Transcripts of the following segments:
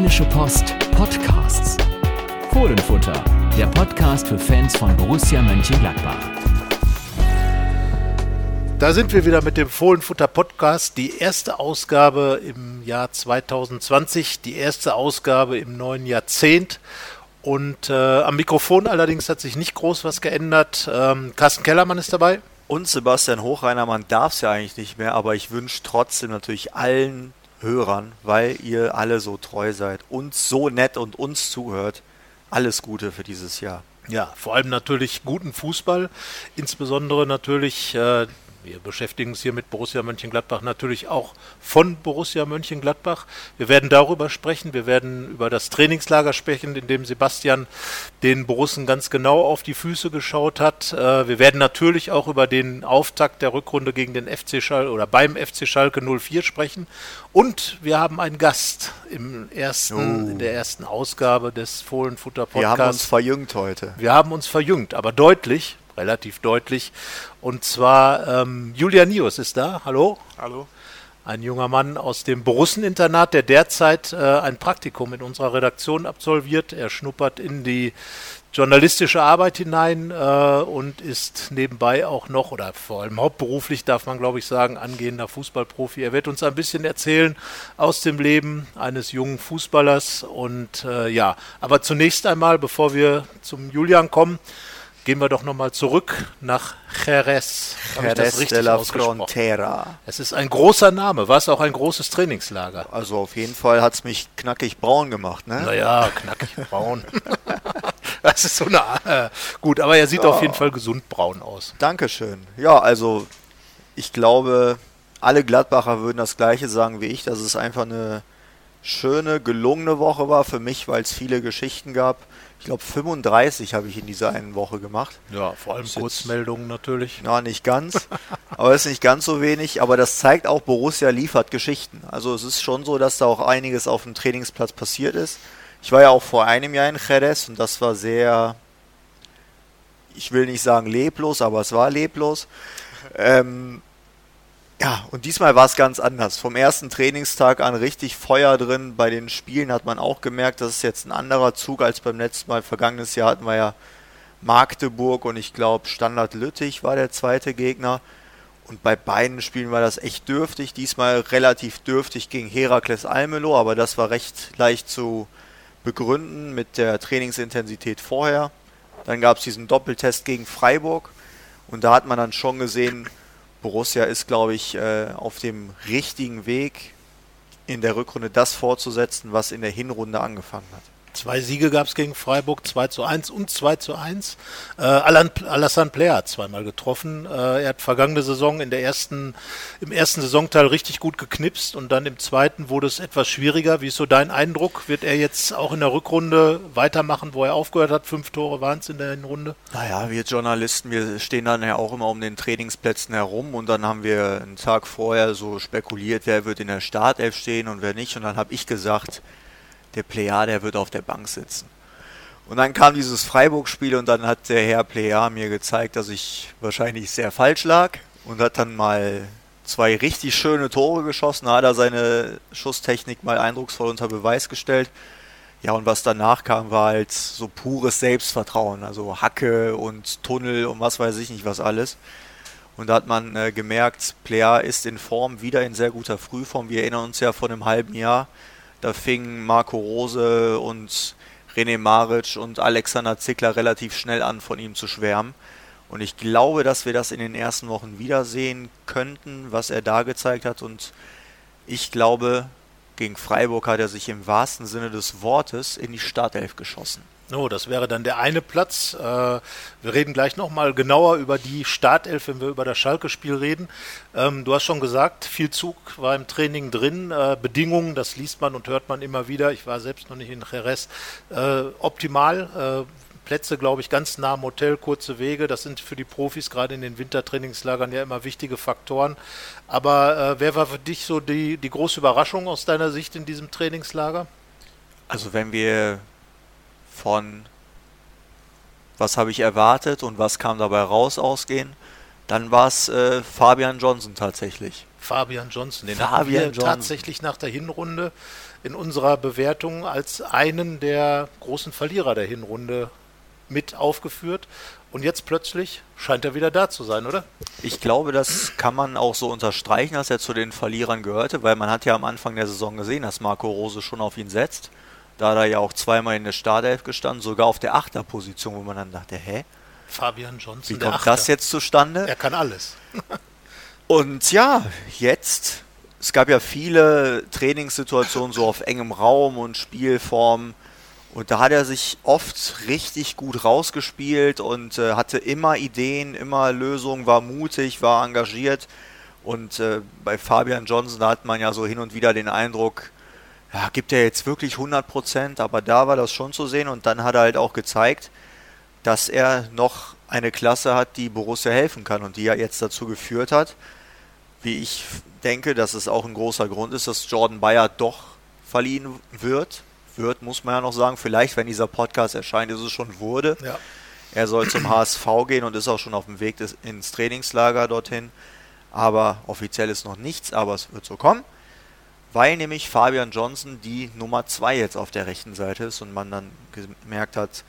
Rheinische Post Podcasts. Fohlenfutter, der Podcast für Fans von Borussia Mönchengladbach. Da sind wir wieder mit dem Fohlenfutter Podcast. Die erste Ausgabe im Jahr 2020, die erste Ausgabe im neuen Jahrzehnt. Und äh, am Mikrofon allerdings hat sich nicht groß was geändert. Ähm, Carsten Kellermann ist dabei. Und Sebastian Hochreiner, man darf es ja eigentlich nicht mehr, aber ich wünsche trotzdem natürlich allen Hörern, weil ihr alle so treu seid, uns so nett und uns zuhört, alles Gute für dieses Jahr. Ja, vor allem natürlich guten Fußball, insbesondere natürlich äh, wir beschäftigen uns hier mit Borussia Mönchengladbach natürlich auch von Borussia Mönchengladbach. Wir werden darüber sprechen, wir werden über das Trainingslager sprechen, in dem Sebastian den Borussen ganz genau auf die Füße geschaut hat. Äh, wir werden natürlich auch über den Auftakt der Rückrunde gegen den FC Schalke oder beim FC Schalke 04 sprechen. Und wir haben einen Gast im ersten, oh. in der ersten Ausgabe des Fohlenfutter Podcasts. Wir haben uns verjüngt heute. Wir haben uns verjüngt, aber deutlich relativ deutlich. Und zwar ähm, Julian Nius ist da. Hallo. Hallo. Ein junger Mann aus dem Borusseninternat, der derzeit äh, ein Praktikum in unserer Redaktion absolviert. Er schnuppert in die journalistische Arbeit hinein äh, und ist nebenbei auch noch, oder vor allem hauptberuflich darf man glaube ich sagen, angehender Fußballprofi. Er wird uns ein bisschen erzählen aus dem Leben eines jungen Fußballers. Und äh, ja, aber zunächst einmal, bevor wir zum Julian kommen, Gehen wir doch nochmal zurück nach Jerez. Jerez de la Frontera. Es ist ein großer Name. War es auch ein großes Trainingslager? Also auf jeden Fall hat es mich knackig braun gemacht, ne? Naja, knackig braun. das ist so eine... Äh, gut, aber er sieht ja. auf jeden Fall gesund braun aus. Dankeschön. Ja, also ich glaube, alle Gladbacher würden das gleiche sagen wie ich, dass es einfach eine schöne, gelungene Woche war für mich, weil es viele Geschichten gab ich glaube 35 habe ich in dieser einen Woche gemacht. Ja, vor allem Kurzmeldungen natürlich. Na, nicht ganz, aber es ist nicht ganz so wenig. Aber das zeigt auch, Borussia liefert Geschichten. Also es ist schon so, dass da auch einiges auf dem Trainingsplatz passiert ist. Ich war ja auch vor einem Jahr in Jerez und das war sehr, ich will nicht sagen leblos, aber es war leblos. Ähm, ja, und diesmal war es ganz anders. Vom ersten Trainingstag an richtig Feuer drin. Bei den Spielen hat man auch gemerkt, das ist jetzt ein anderer Zug als beim letzten Mal. Vergangenes Jahr hatten wir ja Magdeburg und ich glaube Standard Lüttich war der zweite Gegner. Und bei beiden Spielen war das echt dürftig. Diesmal relativ dürftig gegen Herakles Almelo, aber das war recht leicht zu begründen mit der Trainingsintensität vorher. Dann gab es diesen Doppeltest gegen Freiburg und da hat man dann schon gesehen, Borussia ist, glaube ich, äh, auf dem richtigen Weg, in der Rückrunde das fortzusetzen, was in der Hinrunde angefangen hat. Zwei Siege gab es gegen Freiburg, 2 zu 1 und 2 zu 1. Äh, Alassane Player hat zweimal getroffen. Äh, er hat vergangene Saison in der ersten, im ersten Saisonteil richtig gut geknipst und dann im zweiten wurde es etwas schwieriger. Wie ist so dein Eindruck? Wird er jetzt auch in der Rückrunde weitermachen, wo er aufgehört hat? Fünf Tore waren es in der Runde? Naja, wir Journalisten, wir stehen dann ja auch immer um den Trainingsplätzen herum und dann haben wir einen Tag vorher so spekuliert, wer wird in der Startelf stehen und wer nicht. Und dann habe ich gesagt, der Player, der wird auf der Bank sitzen. Und dann kam dieses Freiburg-Spiel und dann hat der Herr Player mir gezeigt, dass ich wahrscheinlich sehr falsch lag und hat dann mal zwei richtig schöne Tore geschossen. Hat er seine Schusstechnik mal eindrucksvoll unter Beweis gestellt. Ja, und was danach kam, war halt so pures Selbstvertrauen. Also Hacke und Tunnel und was weiß ich nicht was alles. Und da hat man äh, gemerkt, Player ist in Form, wieder in sehr guter Frühform. Wir erinnern uns ja von einem halben Jahr, da fingen Marco Rose und René Maric und Alexander Zickler relativ schnell an, von ihm zu schwärmen. Und ich glaube, dass wir das in den ersten Wochen wiedersehen könnten, was er da gezeigt hat. Und ich glaube, gegen Freiburg hat er sich im wahrsten Sinne des Wortes in die Startelf geschossen. Oh, das wäre dann der eine Platz. Äh, wir reden gleich nochmal genauer über die Startelf, wenn wir über das Schalke-Spiel reden. Ähm, du hast schon gesagt, viel Zug war im Training drin. Äh, Bedingungen, das liest man und hört man immer wieder. Ich war selbst noch nicht in Jerez. Äh, optimal. Plätze, glaube ich, ganz nah am Hotel, kurze Wege. Das sind für die Profis gerade in den Wintertrainingslagern ja immer wichtige Faktoren. Aber wer war für dich so die, die große Überraschung aus deiner Sicht in diesem Trainingslager? Also wenn wir von was habe ich erwartet und was kam dabei raus ausgehen, dann war es äh, Fabian Johnson tatsächlich. Fabian Johnson, den Fabian Johnson. tatsächlich nach der Hinrunde in unserer Bewertung als einen der großen Verlierer der Hinrunde mit aufgeführt. Und jetzt plötzlich scheint er wieder da zu sein, oder? Ich glaube, das kann man auch so unterstreichen, dass er zu den Verlierern gehörte, weil man hat ja am Anfang der Saison gesehen, dass Marco Rose schon auf ihn setzt. Da hat er ja auch zweimal in der Startelf gestanden, sogar auf der Achterposition, wo man dann dachte, hä? Fabian Johnson, Wie kommt das jetzt zustande? Er kann alles. Und ja, jetzt, es gab ja viele Trainingssituationen so auf engem Raum und Spielformen. Und da hat er sich oft richtig gut rausgespielt und äh, hatte immer Ideen, immer Lösungen, war mutig, war engagiert. Und äh, bei Fabian Johnson, da hat man ja so hin und wieder den Eindruck, ja, gibt er jetzt wirklich 100 Prozent, aber da war das schon zu sehen. Und dann hat er halt auch gezeigt, dass er noch eine Klasse hat, die Borussia helfen kann und die ja jetzt dazu geführt hat, wie ich denke, dass es auch ein großer Grund ist, dass Jordan Bayer doch verliehen wird. Wird, muss man ja noch sagen. Vielleicht, wenn dieser Podcast erscheint, ist es schon wurde. Ja. Er soll zum HSV gehen und ist auch schon auf dem Weg des, ins Trainingslager dorthin. Aber offiziell ist noch nichts, aber es wird so kommen. Weil nämlich Fabian Johnson die Nummer 2 jetzt auf der rechten Seite ist und man dann gemerkt hat,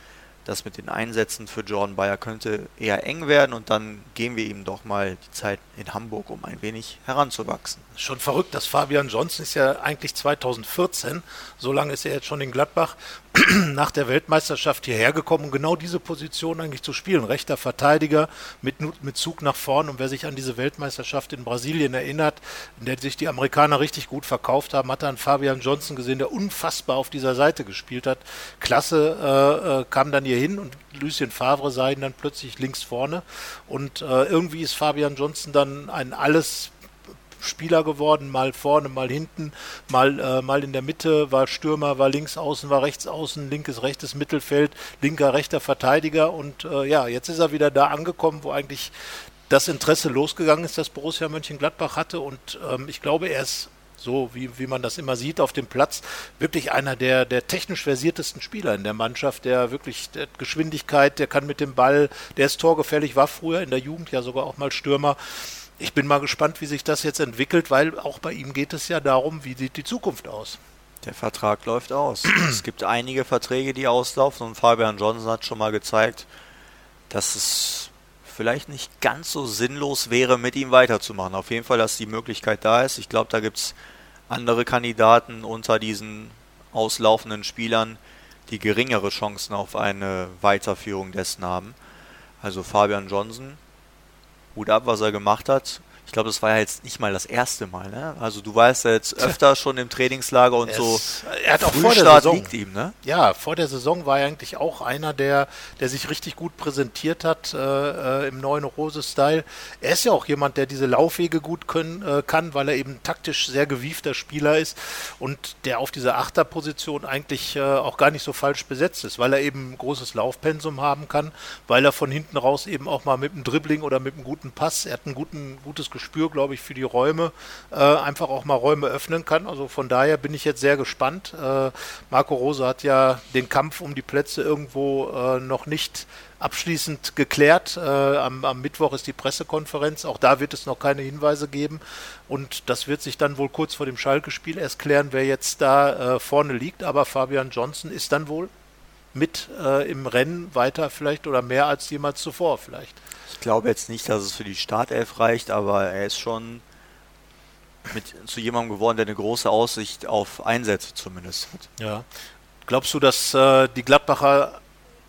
das mit den Einsätzen für Jordan Bayer könnte eher eng werden und dann geben wir ihm doch mal die Zeit in Hamburg, um ein wenig heranzuwachsen. Schon verrückt, dass Fabian Johnson ist ja eigentlich 2014, so lange ist er jetzt schon in Gladbach, nach der Weltmeisterschaft hierher gekommen, um genau diese Position eigentlich zu spielen. Rechter Verteidiger mit, mit Zug nach vorn. Und wer sich an diese Weltmeisterschaft in Brasilien erinnert, in der sich die Amerikaner richtig gut verkauft haben, hat dann Fabian Johnson gesehen, der unfassbar auf dieser Seite gespielt hat. Klasse äh, äh, kam dann hier hin und Lucien Favre sah ihn dann plötzlich links vorne. Und äh, irgendwie ist Fabian Johnson dann ein alles Spieler geworden, mal vorne, mal hinten, mal, äh, mal in der Mitte, war Stürmer, war links außen, war rechts außen, linkes, rechtes Mittelfeld, linker, rechter Verteidiger und äh, ja, jetzt ist er wieder da angekommen, wo eigentlich das Interesse losgegangen ist, das Borussia Mönchengladbach hatte und ähm, ich glaube, er ist so wie, wie man das immer sieht auf dem Platz, wirklich einer der, der technisch versiertesten Spieler in der Mannschaft, der wirklich der Geschwindigkeit, der kann mit dem Ball, der ist torgefährlich, war früher in der Jugend ja sogar auch mal Stürmer ich bin mal gespannt, wie sich das jetzt entwickelt, weil auch bei ihm geht es ja darum, wie sieht die Zukunft aus. Der Vertrag läuft aus. es gibt einige Verträge, die auslaufen und Fabian Johnson hat schon mal gezeigt, dass es vielleicht nicht ganz so sinnlos wäre, mit ihm weiterzumachen. Auf jeden Fall, dass die Möglichkeit da ist. Ich glaube, da gibt es andere Kandidaten unter diesen auslaufenden Spielern, die geringere Chancen auf eine Weiterführung dessen haben. Also Fabian Johnson Hut ab, was er gemacht hat. Ich glaube, das war ja jetzt nicht mal das erste Mal. Ne? Also du warst ja jetzt öfter schon im Trainingslager und er so. er hat auch vor der Saison liegt ihm, ne? Ja, vor der Saison war er eigentlich auch einer, der, der sich richtig gut präsentiert hat äh, äh im neuen Rose-Style. Er ist ja auch jemand, der diese Laufwege gut können, äh, kann, weil er eben taktisch sehr gewiefter Spieler ist und der auf dieser Achterposition eigentlich äh, auch gar nicht so falsch besetzt ist, weil er eben ein großes Laufpensum haben kann, weil er von hinten raus eben auch mal mit einem Dribbling oder mit einem guten Pass, er hat ein guten, gutes Gespür Gespür, glaube ich, für die Räume, äh, einfach auch mal Räume öffnen kann. Also von daher bin ich jetzt sehr gespannt. Äh, Marco Rose hat ja den Kampf um die Plätze irgendwo äh, noch nicht abschließend geklärt. Äh, am, am, Mittwoch ist die Pressekonferenz. Auch da wird es noch keine Hinweise geben. Und das wird sich dann wohl kurz vor dem Schalke-Spiel erst klären, wer jetzt da äh, vorne liegt. Aber Fabian Johnson ist dann wohl mit äh, im Rennen weiter vielleicht oder mehr als jemals zuvor vielleicht glaube jetzt nicht, dass es für die Startelf reicht, aber er ist schon mit, zu jemandem geworden, der eine große Aussicht auf Einsätze zumindest hat. Ja. Glaubst du, dass äh, die Gladbacher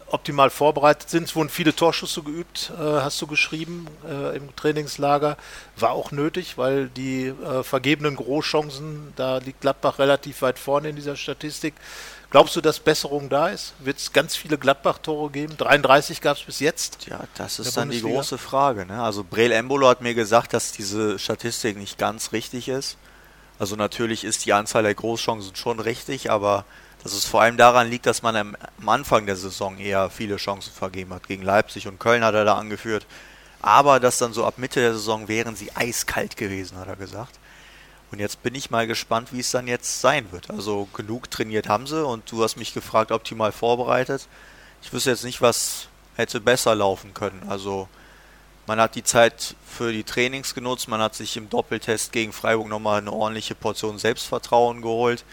optimal vorbereitet sind? Es wurden viele Torschüsse geübt, äh, hast du geschrieben, äh, im Trainingslager. War auch nötig, weil die äh, vergebenen Großchancen, da liegt Gladbach relativ weit vorne in dieser Statistik. Glaubst du, dass Besserung da ist? Wird es ganz viele Gladbach-Tore geben? 33 gab es bis jetzt. Ja, das ist dann Bundesliga. die große Frage. Ne? Also Breel Embolo hat mir gesagt, dass diese Statistik nicht ganz richtig ist. Also natürlich ist die Anzahl der Großchancen schon richtig, aber dass es vor allem daran liegt, dass man am Anfang der Saison eher viele Chancen vergeben hat. Gegen Leipzig und Köln hat er da angeführt. Aber dass dann so ab Mitte der Saison wären sie eiskalt gewesen, hat er gesagt. Und jetzt bin ich mal gespannt, wie es dann jetzt sein wird. Also genug trainiert haben sie und du hast mich gefragt, optimal vorbereitet. Ich wüsste jetzt nicht, was hätte besser laufen können. Also man hat die Zeit für die Trainings genutzt, man hat sich im Doppeltest gegen Freiburg nochmal eine ordentliche Portion Selbstvertrauen geholt.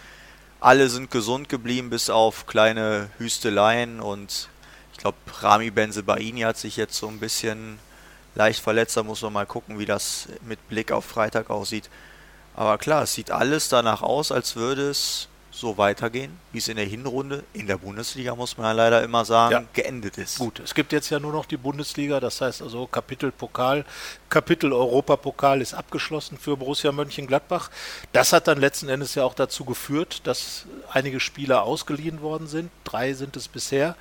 alle sind gesund geblieben, bis auf kleine Hüsteleien und ich glaube, Rami Benzebaini hat sich jetzt so ein bisschen leicht verletzt. Da muss man mal gucken, wie das mit Blick auf Freitag aussieht. Aber klar, es sieht alles danach aus, als würde es so weitergehen, wie es in der Hinrunde, in der Bundesliga muss man ja leider immer sagen, ja. geendet ist. Gut, es gibt jetzt ja nur noch die Bundesliga, das heißt also Kapitel Pokal, Kapitel Europapokal ist abgeschlossen für Borussia Mönchengladbach. Das hat dann letzten Endes ja auch dazu geführt, dass einige Spieler ausgeliehen worden sind. Drei sind es bisher.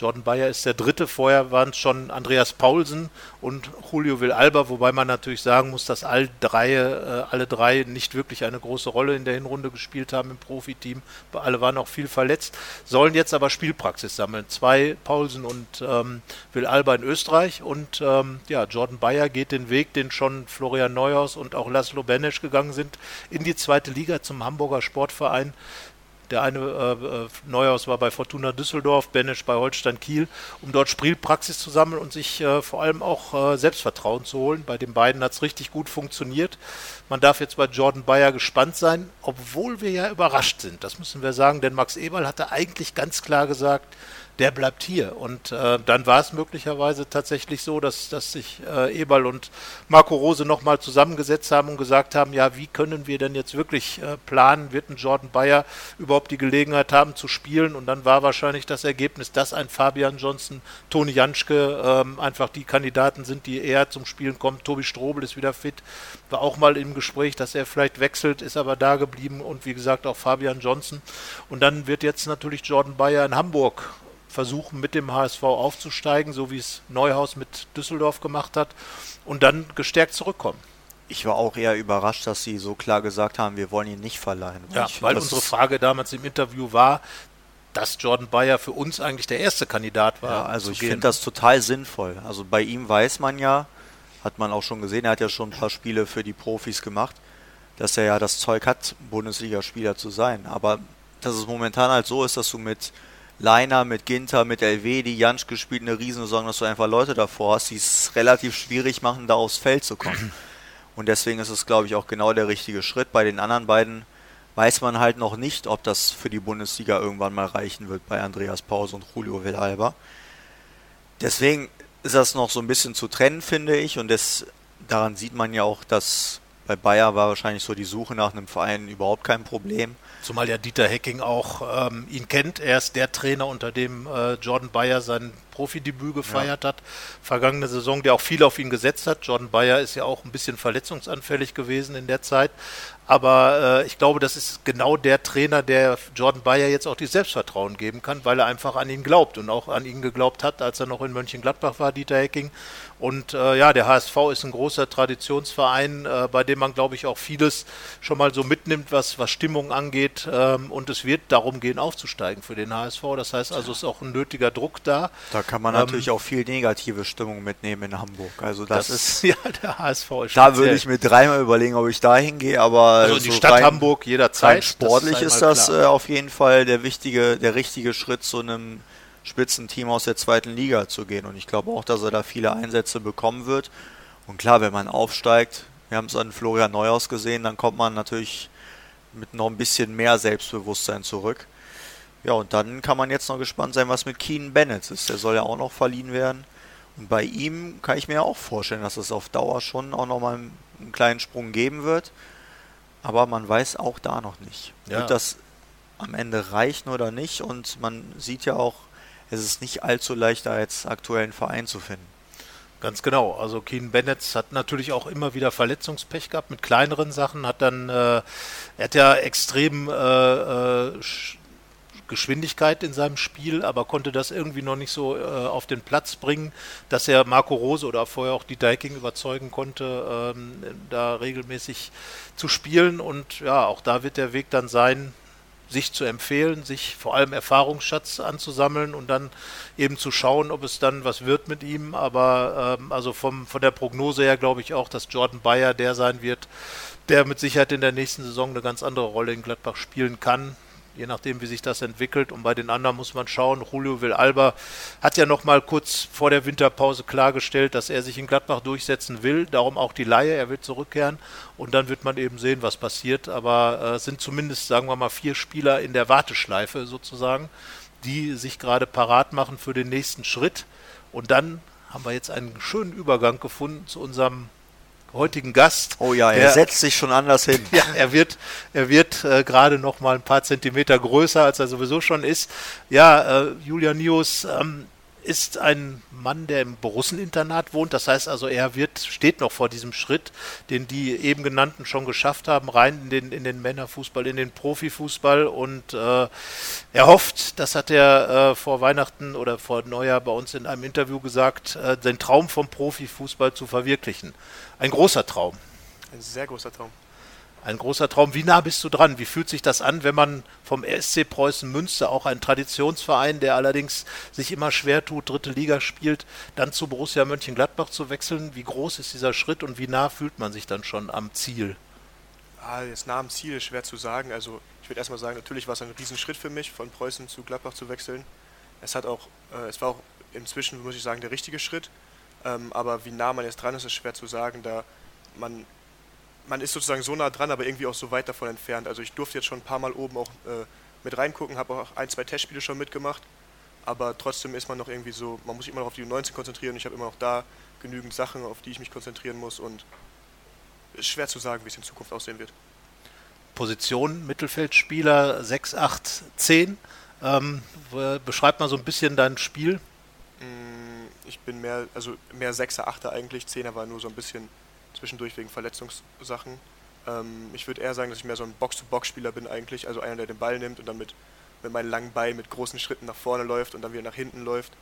Jordan Bayer ist der dritte. Vorher waren es schon Andreas Paulsen und Julio Villalba, wobei man natürlich sagen muss, dass all drei, äh, alle drei nicht wirklich eine große Rolle in der Hinrunde gespielt haben im Profiteam. Alle waren auch viel verletzt, sollen jetzt aber Spielpraxis sammeln. Zwei Paulsen und ähm, Villalba in Österreich und ähm, ja, Jordan Bayer geht den Weg, den schon Florian Neuhaus und auch Laszlo Benesch gegangen sind, in die zweite Liga zum Hamburger Sportverein. Der eine äh, äh, Neuhaus war bei Fortuna Düsseldorf, Benesch bei Holstein Kiel, um dort Spielpraxis zu sammeln und sich äh, vor allem auch äh, Selbstvertrauen zu holen. Bei den beiden hat es richtig gut funktioniert. Man darf jetzt bei Jordan Bayer gespannt sein, obwohl wir ja überrascht sind. Das müssen wir sagen, denn Max Eberl hatte eigentlich ganz klar gesagt, der bleibt hier. Und äh, dann war es möglicherweise tatsächlich so, dass, dass sich äh, Eberl und Marco Rose nochmal zusammengesetzt haben und gesagt haben, ja, wie können wir denn jetzt wirklich äh, planen, wird ein Jordan Bayer überhaupt die Gelegenheit haben zu spielen? Und dann war wahrscheinlich das Ergebnis, dass ein Fabian Johnson, Toni Janschke ähm, einfach die Kandidaten sind, die eher zum Spielen kommen. Tobi Strobel ist wieder fit, war auch mal im Gespräch, dass er vielleicht wechselt, ist aber da geblieben und wie gesagt auch Fabian Johnson. Und dann wird jetzt natürlich Jordan Bayer in Hamburg versuchen, mit dem HSV aufzusteigen, so wie es Neuhaus mit Düsseldorf gemacht hat, und dann gestärkt zurückkommen. Ich war auch eher überrascht, dass sie so klar gesagt haben, wir wollen ihn nicht verleihen. Ja, ich, weil unsere Frage damals im Interview war, dass Jordan Bayer für uns eigentlich der erste Kandidat war. Ja, also ich finde das total sinnvoll. Also bei ihm weiß man ja, hat man auch schon gesehen, er hat ja schon ein paar Spiele für die Profis gemacht, dass er ja das Zeug hat, Bundesligaspieler zu sein. Aber dass es momentan halt so ist, dass du mit Leiner, mit Ginter, mit LW, die Jansch gespielt, eine Riesensaison, dass du einfach Leute davor hast, die es relativ schwierig machen, da aufs Feld zu kommen. Und deswegen ist es, glaube ich, auch genau der richtige Schritt. Bei den anderen beiden weiß man halt noch nicht, ob das für die Bundesliga irgendwann mal reichen wird bei Andreas Pause und Julio Villalba. Deswegen ist das noch so ein bisschen zu trennen, finde ich. Und das, daran sieht man ja auch, dass bei Bayer war wahrscheinlich so die Suche nach einem Verein überhaupt kein Problem. Zumal ja Dieter Hecking auch ähm, ihn kennt. Er ist der Trainer, unter dem äh, Jordan Bayer sein Profidebüt gefeiert ja. hat. Vergangene Saison, der auch viel auf ihn gesetzt hat. Jordan Bayer ist ja auch ein bisschen verletzungsanfällig gewesen in der Zeit. Aber äh, ich glaube, das ist genau der Trainer, der Jordan Bayer jetzt auch die Selbstvertrauen geben kann, weil er einfach an ihn glaubt und auch an ihn geglaubt hat, als er noch in Mönchengladbach war, Dieter Hecking. Und äh, ja, der HSV ist ein großer Traditionsverein, äh, bei dem man, glaube ich, auch vieles schon mal so mitnimmt, was, was Stimmung angeht. Ähm, und es wird darum gehen, aufzusteigen für den HSV. Das heißt also, es ist auch ein nötiger Druck da. Da kann man ähm, natürlich auch viel negative Stimmung mitnehmen in Hamburg. Also das, das ist ja der HSV. Ist da würde ich mir dreimal überlegen, ob ich da hingehe, aber also die so Stadt rein, Hamburg jederzeit. Sportlich das ist, ist das äh, auf jeden Fall der wichtige, der richtige Schritt zu einem Spitzenteam aus der zweiten Liga zu gehen. Und ich glaube auch, dass er da viele Einsätze bekommen wird. Und klar, wenn man aufsteigt, wir haben es an Florian Neuhaus gesehen, dann kommt man natürlich mit noch ein bisschen mehr Selbstbewusstsein zurück. Ja, und dann kann man jetzt noch gespannt sein, was mit Keen Bennett ist. Der soll ja auch noch verliehen werden. Und bei ihm kann ich mir auch vorstellen, dass es auf Dauer schon auch nochmal einen kleinen Sprung geben wird. Aber man weiß auch da noch nicht. Ja. Wird das am Ende reichen oder nicht? Und man sieht ja auch, es ist nicht allzu leicht, da jetzt aktuell einen Verein zu finden. Ganz genau. Also Keen Bennett hat natürlich auch immer wieder Verletzungspech gehabt mit kleineren Sachen. Hat dann, äh, er hat ja extrem äh, äh, Geschwindigkeit in seinem Spiel, aber konnte das irgendwie noch nicht so äh, auf den Platz bringen, dass er Marco Rose oder vorher auch die Diking überzeugen konnte, ähm, da regelmäßig zu spielen. Und ja, auch da wird der Weg dann sein, sich zu empfehlen, sich vor allem Erfahrungsschatz anzusammeln und dann eben zu schauen, ob es dann was wird mit ihm. Aber ähm, also vom, von der Prognose her glaube ich auch, dass Jordan Bayer der sein wird, der mit Sicherheit in der nächsten Saison eine ganz andere Rolle in Gladbach spielen kann je nachdem, wie sich das entwickelt. Und bei den anderen muss man schauen. Julio Villalba hat ja noch mal kurz vor der Winterpause klargestellt, dass er sich in Gladbach durchsetzen will. Darum auch die Laie. Er will zurückkehren. Und dann wird man eben sehen, was passiert. Aber äh, es sind zumindest, sagen wir mal, vier Spieler in der Warteschleife sozusagen, die sich gerade parat machen für den nächsten Schritt. Und dann haben wir jetzt einen schönen Übergang gefunden zu unserem heutigen Gast. Oh ja, er der, setzt sich schon anders hin. Ja, er wird, er wird äh, gerade noch mal ein paar Zentimeter größer, als er sowieso schon ist. Ja, äh, Julian Nius ähm, ist ein Mann, der im Borusseninternat wohnt. Das heißt also, er wird, steht noch vor diesem Schritt, den die eben genannten schon geschafft haben, rein in den, in den Männerfußball, in den Profifußball. Und äh, er hofft, das hat er äh, vor Weihnachten oder vor Neujahr bei uns in einem Interview gesagt, äh, den Traum vom Profifußball zu verwirklichen. Ein großer Traum. Ein sehr großer Traum. Ein großer Traum. Wie nah bist du dran? Wie fühlt sich das an, wenn man vom SC Preußen Münster, auch ein Traditionsverein, der allerdings sich immer schwer tut, dritte Liga spielt, dann zu Borussia Mönchengladbach zu wechseln? Wie groß ist dieser Schritt und wie nah fühlt man sich dann schon am Ziel? Ah, jetzt nah am Ziel ist schwer zu sagen. Also ich würde erstmal sagen, natürlich war es ein Riesenschritt für mich, von Preußen zu Gladbach zu wechseln. Es hat auch, äh, es war auch inzwischen, muss ich sagen, der richtige Schritt. Ähm, aber wie nah man jetzt dran ist, ist schwer zu sagen, da man, man ist sozusagen so nah dran, aber irgendwie auch so weit davon entfernt. Also ich durfte jetzt schon ein paar Mal oben auch äh, mit reingucken, habe auch ein, zwei Testspiele schon mitgemacht, aber trotzdem ist man noch irgendwie so, man muss sich immer noch auf die U19 konzentrieren. Ich habe immer noch da genügend Sachen, auf die ich mich konzentrieren muss und ist schwer zu sagen, wie es in Zukunft aussehen wird. Position, Mittelfeldspieler 6, 8, 10. Ähm, beschreib mal so ein bisschen dein Spiel. Mm, ich bin mehr, also mehr Sechser, Achter eigentlich. Zehner war nur so ein bisschen zwischendurch wegen Verletzungssachen. Ähm, ich würde eher sagen, dass ich mehr so ein Box-to-Box-Spieler bin eigentlich, also einer, der den Ball nimmt und dann mit, mit meinen langen Beinen mit großen Schritten nach vorne läuft und dann wieder nach hinten läuft.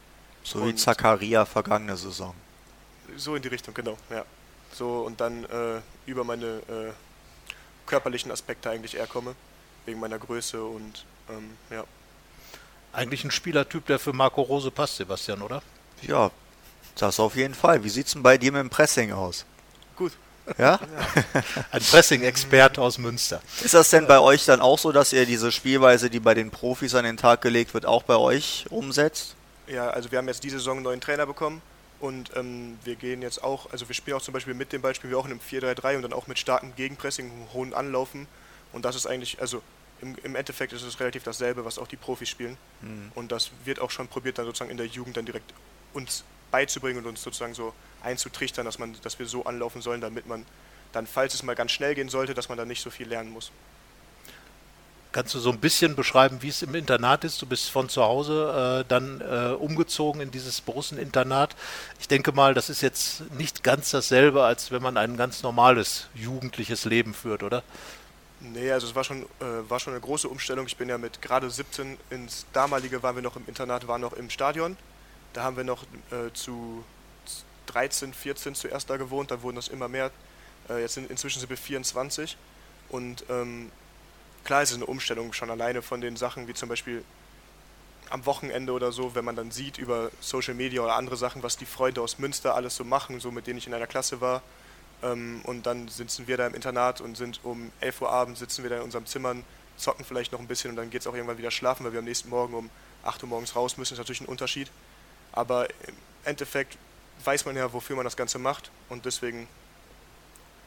So und wie Zakaria vergangene Saison. So in die Richtung, genau, ja. So und dann äh, über meine äh, körperlichen Aspekte eigentlich eher komme, wegen meiner Größe und ähm, ja. Eigentlich ein Spielertyp, der für Marco Rose passt, Sebastian, oder? Ja, das auf jeden Fall. Wie sieht es denn bei dir mit dem Pressing aus? Gut. Ja? Ein Pressing-Experte aus Münster. Ist das denn bei euch dann auch so, dass ihr diese Spielweise, die bei den Profis an den Tag gelegt wird, auch bei euch umsetzt? Ja, also wir haben jetzt diese Saison einen neuen Trainer bekommen und ähm, wir gehen jetzt auch, also wir spielen auch zum Beispiel mit dem Beispiel, wir auch in einem 4-3-3 und dann auch mit starkem Gegenpressing, hohen Anlaufen und das ist eigentlich, also im, im, Endeffekt ist es relativ dasselbe, was auch die Profis spielen. Mhm. Und das wird auch schon probiert, dann sozusagen in der Jugend dann direkt uns beizubringen und uns sozusagen so einzutrichtern, dass, man, dass wir so anlaufen sollen, damit man dann, falls es mal ganz schnell gehen sollte, dass man dann nicht so viel lernen muss. Kannst du so ein bisschen beschreiben, wie es im Internat ist? Du bist von zu Hause äh, dann äh, umgezogen in dieses Borussen-Internat. Ich denke mal, das ist jetzt nicht ganz dasselbe, als wenn man ein ganz normales jugendliches Leben führt, oder? Nee, also es war schon, äh, war schon eine große Umstellung. Ich bin ja mit gerade 17 ins damalige, waren wir noch im Internat, waren noch im Stadion. Da haben wir noch äh, zu 13, 14 zuerst da gewohnt, dann wurden das immer mehr. Äh, jetzt sind, inzwischen sind wir 24. Und ähm, klar ist es eine Umstellung schon alleine von den Sachen, wie zum Beispiel am Wochenende oder so, wenn man dann sieht über Social Media oder andere Sachen, was die Freunde aus Münster alles so machen, so mit denen ich in einer Klasse war ähm, und dann sitzen wir da im Internat und sind um 11 Uhr abends, sitzen wir da in unserem Zimmer, zocken vielleicht noch ein bisschen und dann geht es auch irgendwann wieder schlafen, weil wir am nächsten Morgen um 8 Uhr morgens raus müssen. Das ist natürlich ein Unterschied. Aber im Endeffekt weiß man ja, wofür man das Ganze macht und deswegen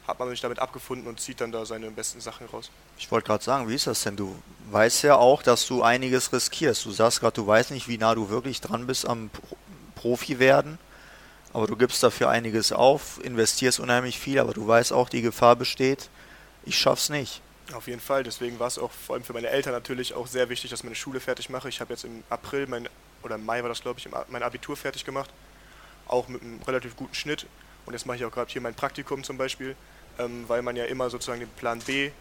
hat man sich damit abgefunden und zieht dann da seine besten Sachen raus. Ich wollte gerade sagen, wie ist das denn? Du weißt ja auch, dass du einiges riskierst. Du sagst gerade, du weißt nicht, wie nah du wirklich dran bist am Profi werden. Aber du gibst dafür einiges auf, investierst unheimlich viel, aber du weißt auch, die Gefahr besteht, ich schaff's nicht. Auf jeden Fall, deswegen war es auch vor allem für meine Eltern natürlich auch sehr wichtig, dass meine Schule fertig mache. Ich habe jetzt im April, mein, oder im Mai war das glaube ich, mein Abitur fertig gemacht, auch mit einem relativ guten Schnitt. Und jetzt mache ich auch gerade hier mein Praktikum zum Beispiel, ähm, weil man ja immer sozusagen den Plan B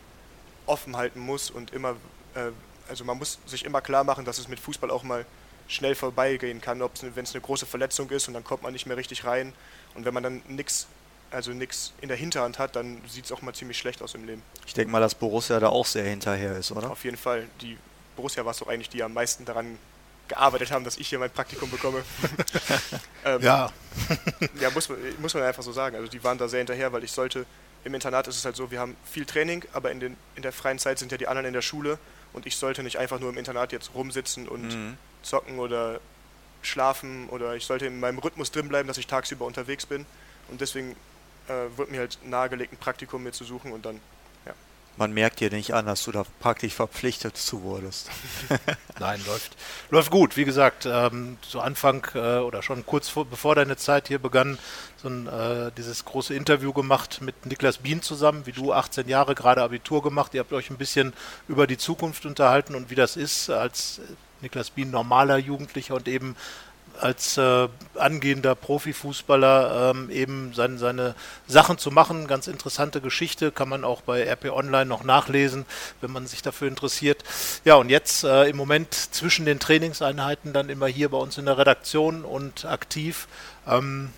offen halten muss und immer, äh, also man muss sich immer klar machen, dass es mit Fußball auch mal schnell vorbeigehen kann, wenn es eine große Verletzung ist und dann kommt man nicht mehr richtig rein. Und wenn man dann nichts also nichts in der Hinterhand hat, dann sieht es auch mal ziemlich schlecht aus im Leben. Ich denke mal, dass Borussia da auch sehr hinterher ist, oder? Auf jeden Fall. Die Borussia war es doch eigentlich, die am meisten daran gearbeitet haben, dass ich hier mein Praktikum bekomme. ähm, ja. ja, muss man, muss man einfach so sagen. Also die waren da sehr hinterher, weil ich sollte, im Internat ist es halt so, wir haben viel Training, aber in, den, in der freien Zeit sind ja die anderen in der Schule und ich sollte nicht einfach nur im Internat jetzt rumsitzen und mhm. zocken oder schlafen oder ich sollte in meinem Rhythmus drin bleiben, dass ich tagsüber unterwegs bin und deswegen äh, wird mir halt nahegelegt, ein Praktikum mir zu suchen und dann man merkt dir nicht an, dass du da praktisch verpflichtet zu wurdest. Nein, läuft, läuft gut. Wie gesagt, ähm, zu Anfang äh, oder schon kurz vor, bevor deine Zeit hier begann, so ein, äh, dieses große Interview gemacht mit Niklas Bien zusammen, wie du 18 Jahre gerade Abitur gemacht. Ihr habt euch ein bisschen über die Zukunft unterhalten und wie das ist als Niklas Bien normaler Jugendlicher und eben als äh, angehender Profifußballer ähm, eben seine, seine Sachen zu machen. Ganz interessante Geschichte, kann man auch bei RP Online noch nachlesen, wenn man sich dafür interessiert. Ja, und jetzt äh, im Moment zwischen den Trainingseinheiten dann immer hier bei uns in der Redaktion und aktiv. Ähm,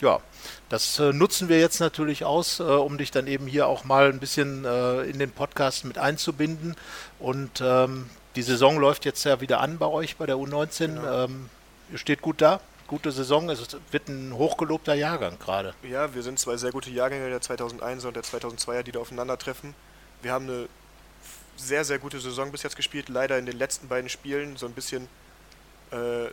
ja, das äh, nutzen wir jetzt natürlich aus, äh, um dich dann eben hier auch mal ein bisschen äh, in den Podcast mit einzubinden. Und ähm, die Saison läuft jetzt ja wieder an bei euch bei der U19. Genau. Ähm, steht gut da. Gute Saison, es wird ein hochgelobter Jahrgang gerade. Ja, wir sind zwei sehr gute Jahrgänge, der 2001er und der 2002er, die da aufeinandertreffen. Wir haben eine sehr, sehr gute Saison bis jetzt gespielt. Leider in den letzten beiden Spielen so ein bisschen äh,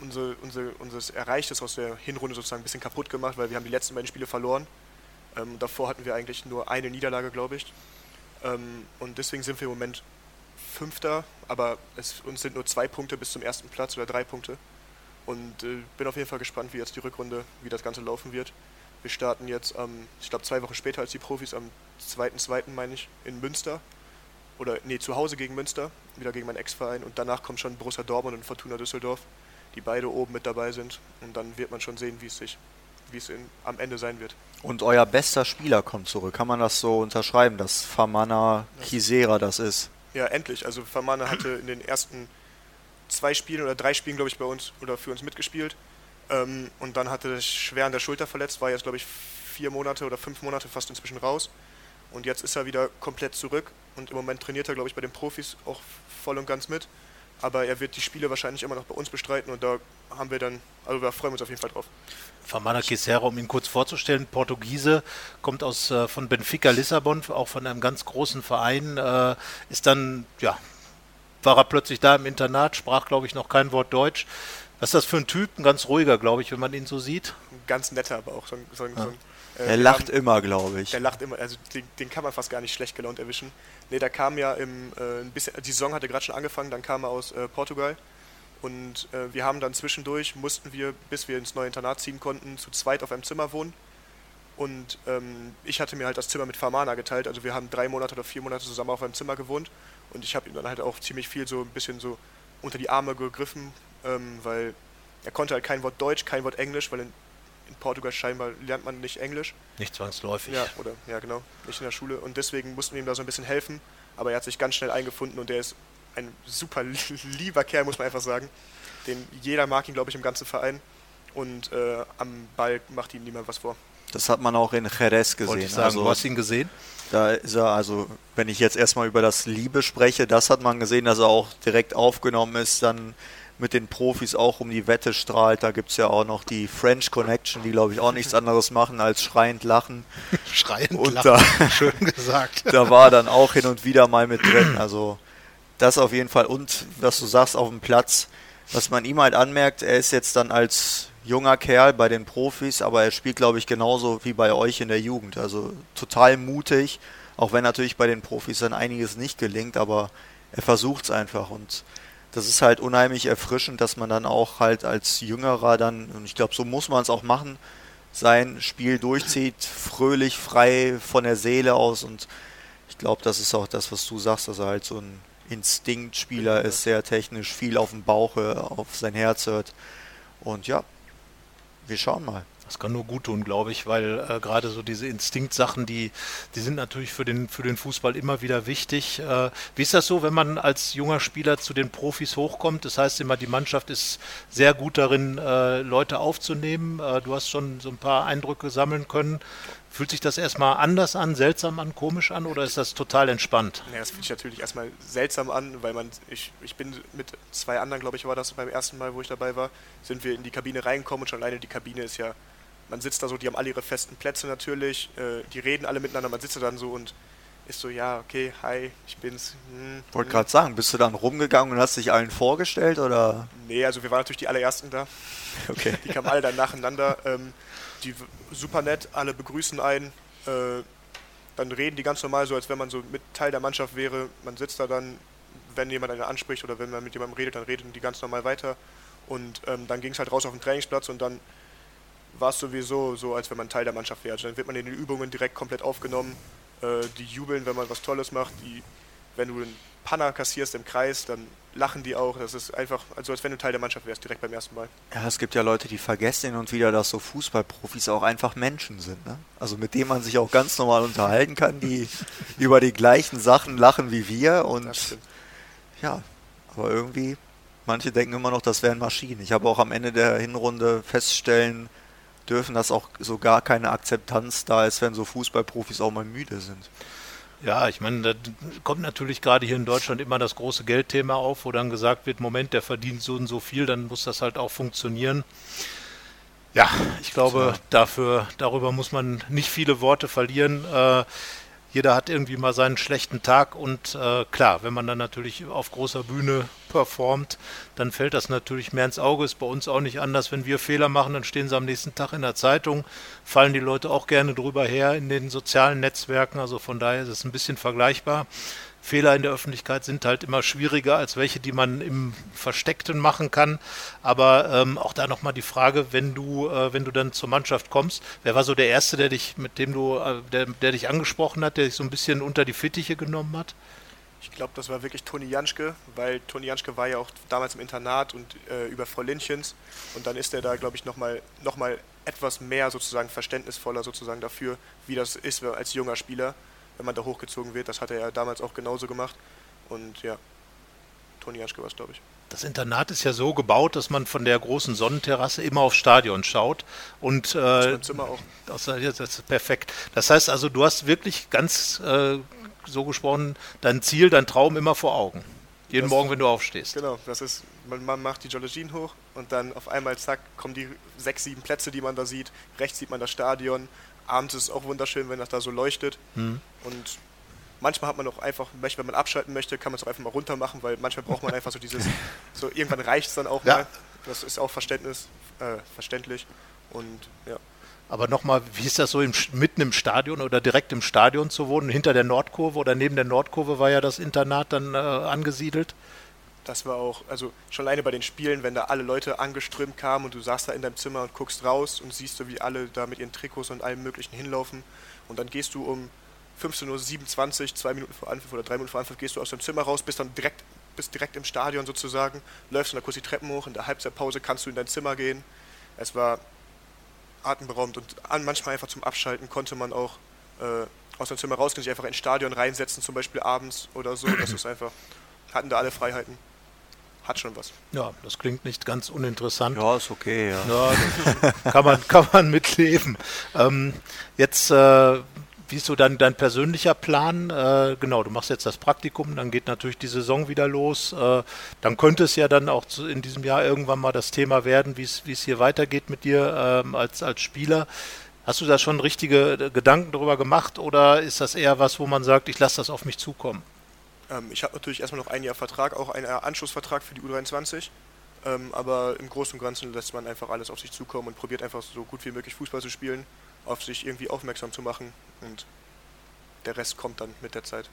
unser, unser, unseres Erreichtes aus der Hinrunde sozusagen ein bisschen kaputt gemacht, weil wir haben die letzten beiden Spiele verloren. Ähm, davor hatten wir eigentlich nur eine Niederlage, glaube ich. Ähm, und deswegen sind wir im Moment Fünfter, aber es, uns sind nur zwei Punkte bis zum ersten Platz oder drei Punkte. Und äh, bin auf jeden Fall gespannt, wie jetzt die Rückrunde, wie das Ganze laufen wird. Wir starten jetzt ähm, ich glaube zwei Wochen später als die Profis, am 2.2. meine ich, in Münster. Oder nee, zu Hause gegen Münster, wieder gegen meinen Ex-Verein. Und danach kommt schon Borussia Dortmund und Fortuna Düsseldorf, die beide oben mit dabei sind. Und dann wird man schon sehen, wie es sich, wie es in, am Ende sein wird. Und euer bester Spieler kommt zurück. Kann man das so unterschreiben, dass Famana Kisera das ist? Ja, endlich. Also Famana hatte in den ersten zwei Spielen oder drei Spielen, glaube ich, bei uns oder für uns mitgespielt. Ähm, und dann hatte sich schwer an der Schulter verletzt, war jetzt, glaube ich, vier Monate oder fünf Monate fast inzwischen raus. Und jetzt ist er wieder komplett zurück und im Moment trainiert er, glaube ich, bei den Profis auch voll und ganz mit. Aber er wird die Spiele wahrscheinlich immer noch bei uns bestreiten und da haben wir dann, also da freuen wir uns auf jeden Fall drauf. Famana Kisera, um ihn kurz vorzustellen, Portugiese, kommt aus äh, von Benfica Lissabon, auch von einem ganz großen Verein, äh, ist dann ja war er plötzlich da im Internat, sprach, glaube ich, noch kein Wort Deutsch. Was ist das für ein Typ? Ein ganz ruhiger, glaube ich, wenn man ihn so sieht. Ganz netter, aber auch so ein. So ein, ja. so ein äh, er lacht haben, immer, glaube ich. Der lacht immer, also den, den, kann man fast gar nicht schlecht gelaunt erwischen. Ne, der kam ja im, äh, ein bisschen, die Saison hatte gerade schon angefangen, dann kam er aus äh, Portugal. Und äh, wir haben dann zwischendurch, mussten wir, bis wir ins neue Internat ziehen konnten, zu zweit auf einem Zimmer wohnen. Und ähm, ich hatte mir halt das Zimmer mit Famana geteilt. Also wir haben drei Monate oder vier Monate zusammen auf einem Zimmer gewohnt. Und ich habe ihm dann halt auch ziemlich viel so ein bisschen so unter die Arme gegriffen, ähm, weil er konnte halt kein Wort Deutsch, kein Wort Englisch, weil in, in, Portugal scheinbar lernt man nicht Englisch. Nicht zwangsläufig. Ja, oder, ja, genau, nicht in der Schule. Und deswegen mussten wir ihm da so ein bisschen helfen. Aber er hat sich ganz schnell eingefunden und er ist ein super lieber Kerl, muss man einfach sagen. Den jeder mag ihn, glaube ich, im ganzen Verein. Und äh, am Ball macht ihm niemand was vor. Das hat man auch in Jerez gesehen. ich sagen, also, du hast ihn gesehen? Da ist er, also wenn ich jetzt erstmal über das Liebe spreche, das hat man gesehen, dass er auch direkt aufgenommen ist, dann mit den Profis auch um die Wette strahlt. Da gibt es ja auch noch die French Connection, die glaube ich auch nichts anderes machen als schreiend lachen. schreiend und lachen, da, schön gesagt. da war dann auch hin und wieder mal mit drin. Also das auf jeden Fall. Und was du sagst auf dem Platz, was man ihm halt anmerkt, er ist jetzt dann als junger Kerl bei den Profis, aber er spielt, glaube ich, genauso wie bei euch in der Jugend. Also total mutig, auch wenn natürlich bei den Profis dann einiges nicht gelingt, aber er versucht es einfach und das ist halt unheimlich erfrischend, dass man dann auch halt als Jüngerer dann, und ich glaube, so muss man es auch machen, sein Spiel durchzieht, fröhlich, frei von der Seele aus und ich glaube, das ist auch das, was du sagst, dass er halt so ein Instinktspieler ist, sehr technisch, viel auf dem Bauch, auf sein Herz hört. Und ja, wir schauen mal. Das kann nur gut tun, glaube ich, weil äh, gerade so diese Instinktsachen, die, die sind natürlich für den, für den Fußball immer wieder wichtig. Äh, wie ist das so, wenn man als junger Spieler zu den Profis hochkommt? Das heißt immer, die Mannschaft ist sehr gut darin, äh, Leute aufzunehmen. Äh, du hast schon so ein paar Eindrücke sammeln können. Fühlt sich das erstmal anders an, seltsam an, komisch an oder ist das total entspannt? Ja, das fühlt sich natürlich erstmal seltsam an, weil man, ich, ich bin mit zwei anderen, glaube ich, war das beim ersten Mal, wo ich dabei war, sind wir in die Kabine reingekommen und schon alleine die Kabine ist ja, man sitzt da so, die haben alle ihre festen Plätze natürlich, äh, die reden alle miteinander, man sitzt da dann so und ist so, ja, okay, hi, ich bin's. Hm, Wollte hm. gerade sagen, bist du dann rumgegangen und hast dich allen vorgestellt oder? Nee, also wir waren natürlich die allerersten da. Okay. Die kamen alle dann nacheinander. Ähm, die super nett, alle begrüßen einen. Äh, dann reden die ganz normal, so als wenn man so mit Teil der Mannschaft wäre. Man sitzt da dann, wenn jemand einen anspricht oder wenn man mit jemandem redet, dann reden die ganz normal weiter. Und ähm, dann ging es halt raus auf den Trainingsplatz und dann war es sowieso so, als wenn man Teil der Mannschaft wäre. Also dann wird man in den Übungen direkt komplett aufgenommen. Äh, die jubeln, wenn man was Tolles macht. Die, wenn du einen Panner kassierst im Kreis, dann lachen die auch. Das ist einfach, also als wenn du Teil der Mannschaft wärst, direkt beim ersten Mal. Ja, es gibt ja Leute, die vergessen hin und wieder, dass so Fußballprofis auch einfach Menschen sind. Ne? Also mit denen man sich auch ganz normal unterhalten kann, die über die gleichen Sachen lachen wie wir. Und ja, aber irgendwie, manche denken immer noch, das wären Maschinen. Ich habe auch am Ende der Hinrunde feststellen dürfen, dass auch so gar keine Akzeptanz da ist, wenn so Fußballprofis auch mal müde sind. Ja, ich meine, da kommt natürlich gerade hier in Deutschland immer das große Geldthema auf, wo dann gesagt wird, Moment, der verdient so und so viel, dann muss das halt auch funktionieren. Ja, ich glaube, dafür, darüber muss man nicht viele Worte verlieren. Äh, jeder hat irgendwie mal seinen schlechten Tag und äh, klar, wenn man dann natürlich auf großer Bühne performt, dann fällt das natürlich mehr ins Auge. Ist bei uns auch nicht anders. Wenn wir Fehler machen, dann stehen sie am nächsten Tag in der Zeitung, fallen die Leute auch gerne drüber her in den sozialen Netzwerken. Also von daher ist es ein bisschen vergleichbar. Fehler in der Öffentlichkeit sind halt immer schwieriger als welche, die man im Versteckten machen kann. Aber ähm, auch da nochmal die Frage, wenn du, äh, wenn du dann zur Mannschaft kommst, wer war so der Erste, der dich, mit dem du, äh, der, der dich angesprochen hat, der dich so ein bisschen unter die Fittiche genommen hat? Ich glaube, das war wirklich Toni Janschke, weil Toni Janschke war ja auch damals im Internat und äh, über Frau Linchens und dann ist er da, glaube ich, nochmal noch mal etwas mehr sozusagen verständnisvoller sozusagen dafür, wie das ist als junger Spieler wenn man da hochgezogen wird. Das hat er ja damals auch genauso gemacht. Und ja, Toni Jaschke war es, glaube ich. Das Internat ist ja so gebaut, dass man von der großen Sonnenterrasse immer aufs Stadion schaut. Und äh, das Zimmer auch. Das, das ist perfekt. Das heißt also, du hast wirklich ganz äh, so gesprochen, dein Ziel, dein Traum immer vor Augen. Jeden das, Morgen, wenn du aufstehst. Genau, das ist, man, man macht die Jologien hoch und dann auf einmal, zack, kommen die sechs, sieben Plätze, die man da sieht. Rechts sieht man das Stadion, abends ist es auch wunderschön, wenn das da so leuchtet. Mhm. Und manchmal hat man auch einfach, wenn man abschalten möchte, kann man es auch einfach mal runter machen, weil manchmal braucht man einfach so dieses, so irgendwann reicht es dann auch ja. mal. Das ist auch Verständnis, äh, verständlich. Und ja. Aber nochmal, wie ist das so im, mitten im Stadion oder direkt im Stadion zu wohnen? Hinter der Nordkurve oder neben der Nordkurve war ja das Internat dann äh, angesiedelt das war auch, also schon alleine bei den Spielen, wenn da alle Leute angeströmt kamen und du saßt da in deinem Zimmer und guckst raus und siehst so, wie alle da mit ihren Trikots und allem Möglichen hinlaufen. Und dann gehst du um 15.27 Uhr, zwei Minuten vor Anpfiff oder drei Minuten vor Anpfiff, gehst du aus deinem Zimmer raus, bist dann direkt, bist direkt im Stadion sozusagen, läufst dann kurz die Treppen hoch, in der Halbzeitpause kannst du in dein Zimmer gehen. Es war atemberaubend und manchmal einfach zum Abschalten konnte man auch äh, aus dem Zimmer rausgehen, sich einfach ins Stadion reinsetzen, zum Beispiel abends oder so. Das ist einfach, hatten da alle Freiheiten hat schon was. Ja, das klingt nicht ganz uninteressant. Ja, ist okay, ja. ja kann, man, kann man mitleben. Ähm, jetzt, äh, wie ist so dein, dein persönlicher Plan? Äh, genau, du machst jetzt das Praktikum, dann geht natürlich die Saison wieder los. Äh, dann könnte es ja dann auch zu, in diesem Jahr irgendwann mal das Thema werden, wie es hier weitergeht mit dir ähm, als, als Spieler. Hast du da schon richtige Gedanken darüber gemacht oder ist das eher was, wo man sagt, ich lasse das auf mich zukommen? Ähm, ich habe natürlich erstmal noch ein Jahr Vertrag, auch einen Anschlussvertrag für die U23. Ähm, aber im Großen und Ganzen lässt man einfach alles auf sich zukommen und probiert einfach so gut wie möglich Fußball zu spielen, auf sich irgendwie aufmerksam zu machen und der Rest kommt dann mit der Zeit.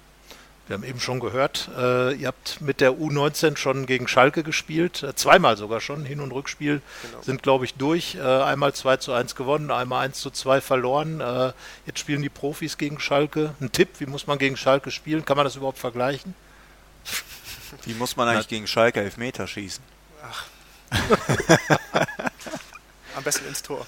Wir haben eben schon gehört, äh, ihr habt mit der U19 schon gegen Schalke gespielt, äh, zweimal sogar schon, Hin- und Rückspiel genau. sind, glaube ich, durch. Äh, einmal 2 zu 1 gewonnen, einmal 1 zu 2 verloren. Äh, jetzt spielen die Profis gegen Schalke. Ein Tipp, wie muss man gegen Schalke spielen? Kann man das überhaupt vergleichen? Wie muss man eigentlich Na, gegen Schalke Elfmeter schießen? Ach. Am besten ins Tor.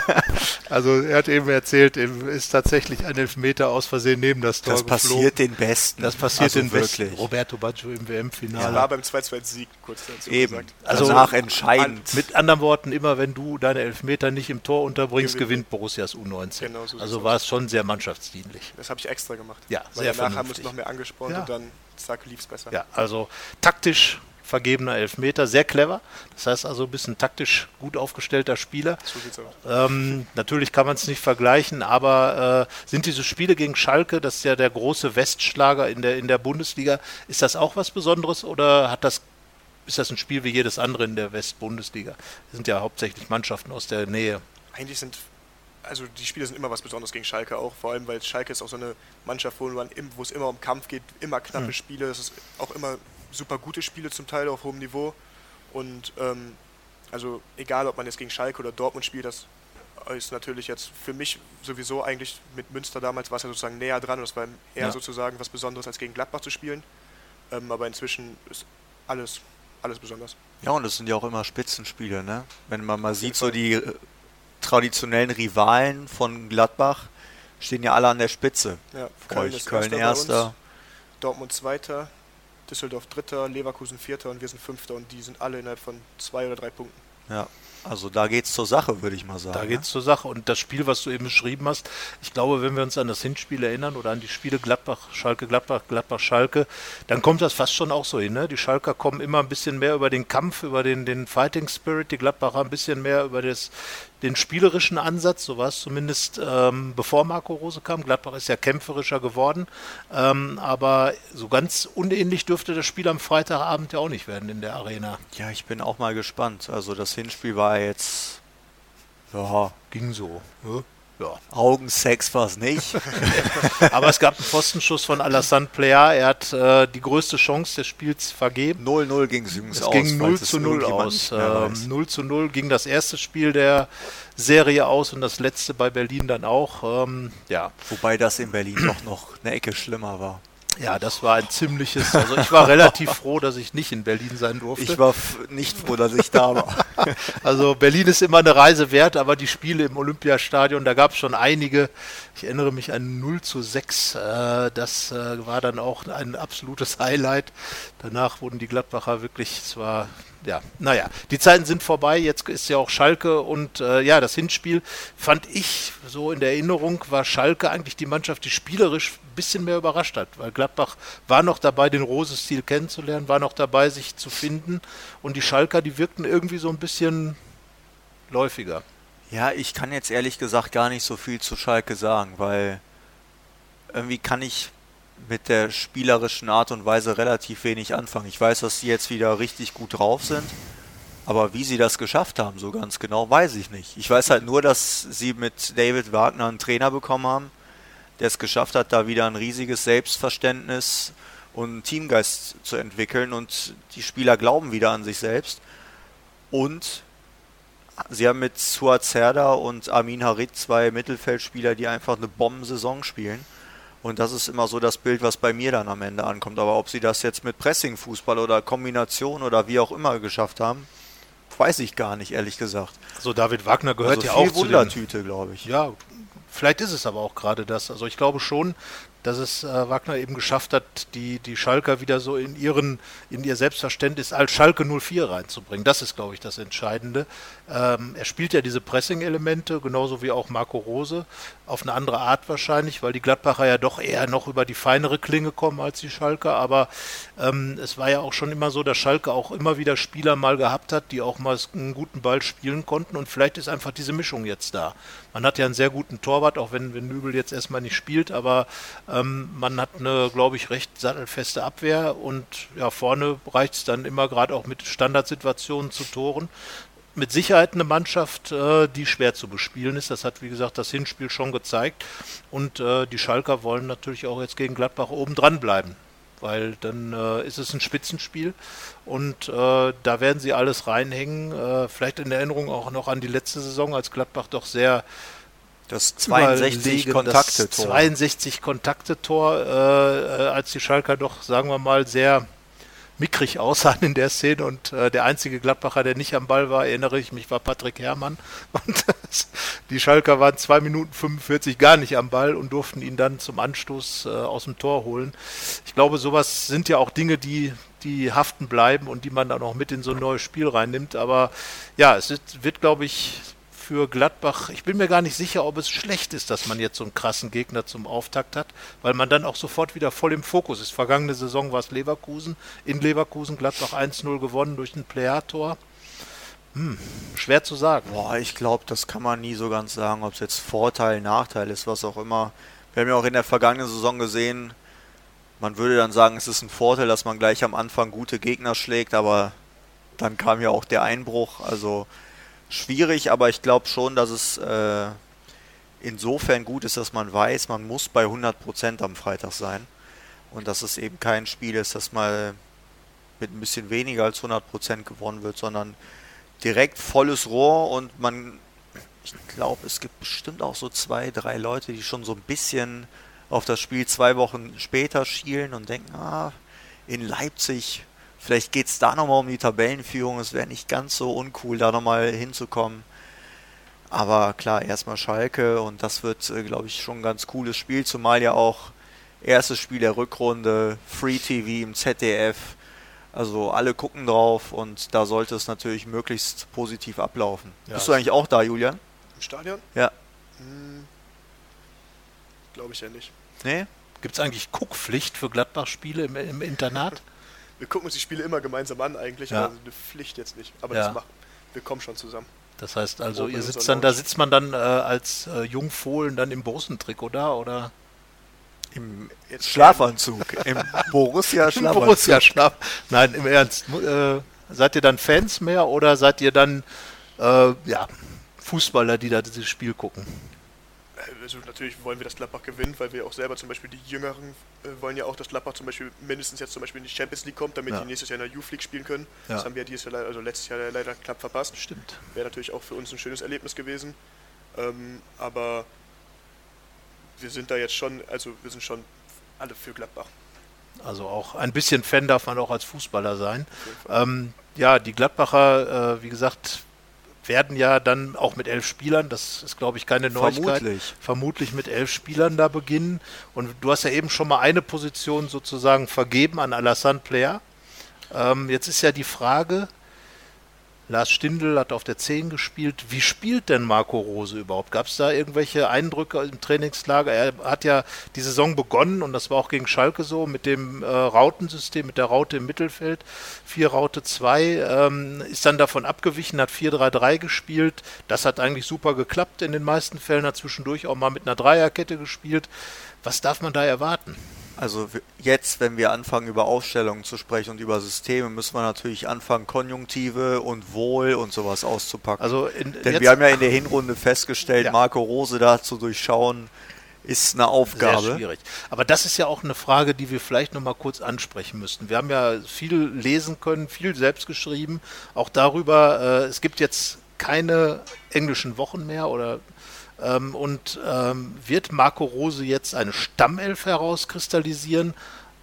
also er hat eben erzählt, ihm ist tatsächlich ein Elfmeter aus Versehen neben das Tor Das passiert den Besten. Das passiert also den wirklich. Besten. Roberto Baggio im WM-Finale. Ja, war beim 2-2-Sieg kurz dazu Eben. gesagt. Also Danach entscheidend. Mit anderen Worten, immer wenn du deine Elfmeter nicht im Tor unterbringst, gewinnt Borussias U19. Genau so also war es schon sehr mannschaftsdienlich. Das habe ich extra gemacht. Ja, Weil sehr danach vernünftig. haben wir uns noch mehr angesprochen ja. und dann zack lief es besser. Ja, also taktisch vergebener Elfmeter. Sehr clever. Das heißt also ein bisschen taktisch gut aufgestellter Spieler. Ähm, natürlich kann man es nicht vergleichen, aber äh, sind diese Spiele gegen Schalke, das ist ja der große Westschlager in der, in der Bundesliga, ist das auch was Besonderes oder hat das, ist das ein Spiel wie jedes andere in der Westbundesliga? Das sind ja hauptsächlich Mannschaften aus der Nähe. Eigentlich sind, also die Spiele sind immer was Besonderes gegen Schalke auch, vor allem weil Schalke ist auch so eine Mannschaft, wo, es immer um Kampf geht, immer knappe Hm. Spiele, es ist auch immer super gute Spiele zum Teil auf hohem Niveau und ähm, also egal, ob man jetzt gegen Schalke oder Dortmund spielt, das ist natürlich jetzt für mich sowieso eigentlich mit Münster damals war es ja sozusagen näher dran und es war eher Ja. sozusagen was Besonderes als gegen Gladbach zu spielen, ähm, aber inzwischen ist alles, alles besonders. Ja, und es sind ja auch immer Spitzenspiele, ne? Wenn man mal sieht, so die äh, traditionellen Rivalen von Gladbach stehen ja alle an der Spitze. Ja, Köln, ist Köln uns. erster. Dortmund Zweiter, Düsseldorf Dritter, Leverkusen Vierter und wir sind Fünfter und die sind alle innerhalb von zwei oder drei Punkten. Ja, also da geht's zur Sache, würde ich mal sagen. Da ne? geht's zur Sache. Und das Spiel, was du eben beschrieben hast, ich glaube, wenn wir uns an das Hinspiel erinnern oder an die Spiele Gladbach, Schalke, Gladbach, Gladbach, Schalke, dann kommt das fast schon auch so hin. Ne? Die Schalker kommen immer ein bisschen mehr über den Kampf, über den, den Fighting Spirit, die Gladbacher ein bisschen mehr über das, den spielerischen Ansatz. So war es zumindest ähm, bevor Marco Rose kam. Gladbach ist ja kämpferischer geworden. Ähm, aber so ganz unähnlich dürfte das Spiel am Freitagabend ja auch nicht werden in der Arena. Ja, ich bin auch mal gespannt. Also das Hinspiel war jetzt ja, Ging so. Ne? Ja. Augensex war es nicht. Aber es gab einen Pfostenschuss von Alassane Plea. Er hat äh, die größte Chance des Spiels vergeben. 0-0 ging es übrigens Es aus. ging 0 falls es zu 0 irgendjemand aus. Ähm, 0 zu 0 ging das erste Spiel der Serie aus und das letzte bei Berlin dann auch. Ähm, ja. Wobei das in Berlin doch noch eine Ecke schlimmer war. Ja, das war ein ziemliches. Also ich war relativ froh, dass ich nicht in Berlin sein durfte. Ich war nicht froh, dass ich da war. Also Berlin ist immer eine Reise wert, aber die Spiele im Olympiastadion, da gab es schon einige. Ich erinnere mich an 0 zu 6. Äh, das äh, war dann auch ein absolutes Highlight. Danach wurden die Gladbacher wirklich zwar, ja, naja, die Zeiten sind vorbei. Jetzt ist ja auch Schalke und äh, ja, das Hinspiel fand ich so in der Erinnerung, war Schalke eigentlich die Mannschaft, die spielerisch ein bisschen mehr überrascht hat, weil Gladbach war noch dabei, den Rose-Stil kennenzulernen, war noch dabei, sich zu finden und die Schalker, die wirkten irgendwie so ein bisschen läufiger. Ja, ich kann jetzt ehrlich gesagt gar nicht so viel zu Schalke sagen, weil irgendwie kann ich mit der spielerischen Art und Weise relativ wenig anfangen. Ich weiß, dass sie jetzt wieder richtig gut drauf sind, aber wie sie das geschafft haben, so ganz genau, weiß ich nicht. Ich weiß halt nur, dass sie mit David Wagner einen Trainer bekommen haben, der es geschafft hat, da wieder ein riesiges Selbstverständnis und einen Teamgeist zu entwickeln und die Spieler glauben wieder an sich selbst. Und Sie haben mit Suat Serdar und Amin Harit zwei Mittelfeldspieler, die einfach eine Bombensaison spielen. Und das ist immer so das Bild, was bei mir dann am Ende ankommt. Aber ob sie das jetzt mit Pressing-Fußball oder Kombination oder wie auch immer geschafft haben, weiß ich gar nicht, ehrlich gesagt. Also David Wagner gehört also ja auch zu den, Wundertüte, glaube ich. Ja, vielleicht ist es aber auch gerade das. Also ich glaube schon, dass es äh, Wagner eben geschafft hat, die, die Schalker wieder so in ihren, in ihr Selbstverständnis als Schalke 04 reinzubringen. Das ist, glaube ich, das Entscheidende. Ähm, er spielt ja diese Pressing-Elemente, genauso wie auch Marco Rose, auf eine andere Art wahrscheinlich, weil die Gladbacher ja doch eher noch über die feinere Klinge kommen als die Schalker. Aber ähm, es war ja auch schon immer so, dass Schalke auch immer wieder Spieler mal gehabt hat, die auch mal einen guten Ball spielen konnten. Und vielleicht ist einfach diese Mischung jetzt da. Man hat ja einen sehr guten Torwart, auch wenn, wenn Nübel jetzt erstmal nicht spielt, aber ähm, man hat eine, glaube ich, recht sattelfeste Abwehr und ja, vorne reicht es dann immer gerade auch mit Standardsituationen zu Toren. Mit Sicherheit eine Mannschaft, äh, die schwer zu bespielen ist. Das hat, wie gesagt, das Hinspiel schon gezeigt. Und äh, die Schalker wollen natürlich auch jetzt gegen Gladbach oben dran bleiben weil dann äh, ist es ein Spitzenspiel und äh, da werden sie alles reinhängen. Äh, vielleicht in Erinnerung auch noch an die letzte Saison, als Gladbach doch sehr Das 62 überlegen, Kontakte das 62 Kontakte-Tor, äh, äh, als die Schalker doch, sagen wir mal, sehr mickrig aussahen in der Szene und äh, der einzige Gladbacher, der nicht am Ball war, erinnere ich mich, war Patrick Herrmann. Und die Schalker waren 2 Minuten 45 gar nicht am Ball und durften ihn dann zum Anstoß äh, aus dem Tor holen. Ich glaube, sowas sind ja auch Dinge, die, die haften bleiben und die man dann auch mit in so ein neues Spiel reinnimmt. Aber ja, es wird, glaube ich, für Gladbach. Ich bin mir gar nicht sicher, ob es schlecht ist, dass man jetzt so einen krassen Gegner zum Auftakt hat, weil man dann auch sofort wieder voll im Fokus ist. Vergangene Saison war es Leverkusen, in Leverkusen Gladbach 1-0 gewonnen durch ein Player-Tor. Hm, schwer zu sagen. Boah, ich glaube, das kann man nie so ganz sagen, ob es jetzt Vorteil, Nachteil ist, was auch immer. Wir haben ja auch in der vergangenen Saison gesehen, man würde dann sagen, es ist ein Vorteil, dass man gleich am Anfang gute Gegner schlägt, aber dann kam ja auch der Einbruch. Also schwierig, aber ich glaube schon, dass es äh, insofern gut ist, dass man weiß, man muss bei 100% am Freitag sein. Und dass es eben kein Spiel ist, das mal mit ein bisschen weniger als 100% gewonnen wird, sondern direkt volles Rohr und man, ich glaube, es gibt bestimmt auch so zwei, drei Leute, die schon so ein bisschen auf das Spiel zwei Wochen später schielen und denken, ah, in Leipzig, vielleicht geht es da nochmal um die Tabellenführung, es wäre nicht ganz so uncool, da nochmal hinzukommen. Aber klar, erstmal Schalke und das wird, äh, glaube ich, schon ein ganz cooles Spiel, zumal ja auch erstes Spiel der Rückrunde, Free TV im ZDF, also alle gucken drauf und da sollte es natürlich möglichst positiv ablaufen. Ja. Bist du eigentlich auch da, Julian? Im Stadion? Ja. Hm, Glaube ich ja nicht. Nee? Gibt es eigentlich Guckpflicht für Gladbach-Spiele im, im, Internat? wir gucken uns die Spiele immer gemeinsam an eigentlich, ja. aber eine Pflicht jetzt nicht. Aber ja. das machen. Wir kommen schon zusammen. Das heißt also, ihr sitzt dann, da sitzt man dann äh, als äh, Jungfohlen dann im Bosentrikot da, oder? Im Jetzt Schlafanzug. Im Borussia Schlafanzug. Borussia Schlaf. Nein, im Ernst. Äh, seid ihr dann Fans mehr oder seid ihr dann äh, ja, Fußballer, die da dieses Spiel gucken? Also natürlich wollen wir, dass Gladbach gewinnt, weil wir auch selber zum Beispiel die Jüngeren äh, wollen ja auch, dass Gladbach zum Beispiel mindestens jetzt zum Beispiel in die Champions League kommt, damit ja. die nächstes Jahr in der Youth League spielen können. Ja. Das haben wir dieses Jahr, also letztes Jahr leider knapp verpasst. Stimmt. Wäre natürlich auch für uns ein schönes Erlebnis gewesen. Ähm, aber wir sind da jetzt schon, also wir sind schon alle für Gladbach. Also auch ein bisschen Fan darf man auch als Fußballer sein. Ähm, ja, die Gladbacher, äh, wie gesagt, werden ja dann auch mit elf Spielern, das ist glaube ich keine Neuigkeit, vermutlich. vermutlich mit elf Spielern da beginnen. Und du hast ja eben schon mal eine Position sozusagen vergeben an Alassane Player. Ähm, jetzt ist ja die Frage, Lars Stindl hat auf der 10 gespielt. Wie spielt denn Marco Rose überhaupt? Gab es da irgendwelche Eindrücke im Trainingslager? Er hat ja die Saison begonnen und das war auch gegen Schalke so mit dem äh, Rautensystem, mit der Raute im Mittelfeld. 4 Raute 2 ähm, ist dann davon abgewichen, hat 4-3-3 gespielt. Das hat eigentlich super geklappt in den meisten Fällen, hat zwischendurch auch mal mit einer Dreierkette gespielt. Was darf man da erwarten? Also jetzt, wenn wir anfangen über Aufstellungen zu sprechen und über Systeme, müssen wir natürlich anfangen, Konjunktive und Wohl und sowas auszupacken. Also in, Denn wir haben ja in der Hinrunde festgestellt, ja. Marco Rose da zu durchschauen, ist eine Aufgabe. Sehr schwierig. Aber das ist ja auch eine Frage, die wir vielleicht noch mal kurz ansprechen müssten. Wir haben ja viel lesen können, viel selbst geschrieben, auch darüber, äh, es gibt jetzt keine englischen Wochen mehr oder ähm, und ähm, wird Marco Rose jetzt eine Stammelf herauskristallisieren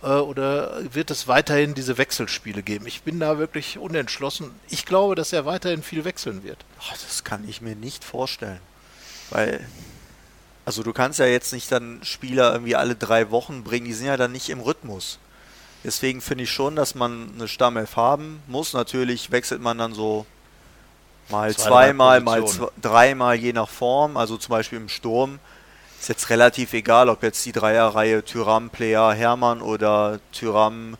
äh, oder wird es weiterhin diese Wechselspiele geben? Ich bin da wirklich unentschlossen. Ich glaube, dass er weiterhin viel wechseln wird. Ach, das kann ich mir nicht vorstellen. Weil, also du kannst ja jetzt nicht dann Spieler irgendwie alle drei Wochen bringen, die sind ja dann nicht im Rhythmus. Deswegen finde ich schon, dass man eine Stammelf haben muss. Natürlich wechselt man dann so Mal zweimal, mal dreimal, je nach Form. Also zum Beispiel im Sturm ist jetzt relativ egal, ob jetzt die Dreierreihe Tyram, Plea, Hermann oder Tyram,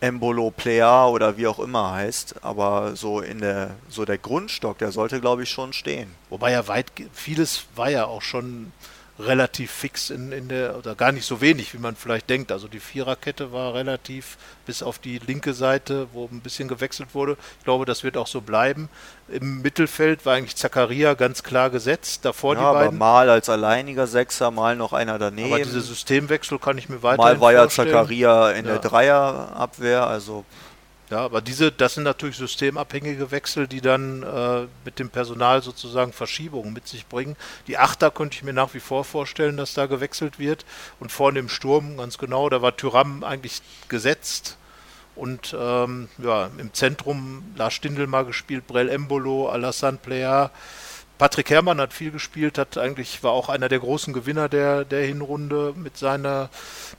Embolo, Plea oder wie auch immer heißt. Aber so in der, so der Grundstock, der sollte glaube ich schon stehen. Wobei ja weit, vieles war ja auch schon relativ fix in, in der, oder gar nicht so wenig, wie man vielleicht denkt. Also die Viererkette war relativ bis auf die linke Seite, wo ein bisschen gewechselt wurde. Ich glaube, das wird auch so bleiben. Im Mittelfeld war eigentlich Zakaria ganz klar gesetzt. Davor ja, die beiden. mal als alleiniger Sechser, mal noch einer daneben. Aber diese Systemwechsel kann ich mir weiter Mal war ja Zakaria in ja. der Dreierabwehr, also ja, aber diese, das sind natürlich systemabhängige Wechsel, die dann äh, mit dem Personal sozusagen Verschiebungen mit sich bringen. Die Achter könnte ich mir nach wie vor vorstellen, dass da gewechselt wird. Und vorne im Sturm, ganz genau, da war Tyram eigentlich gesetzt. Und ähm, ja, im Zentrum Lars Stindl mal gespielt, Brel Embolo, Alassane Plea. Patrick Herrmann hat viel gespielt, hat eigentlich war auch einer der großen Gewinner der, der Hinrunde mit seiner,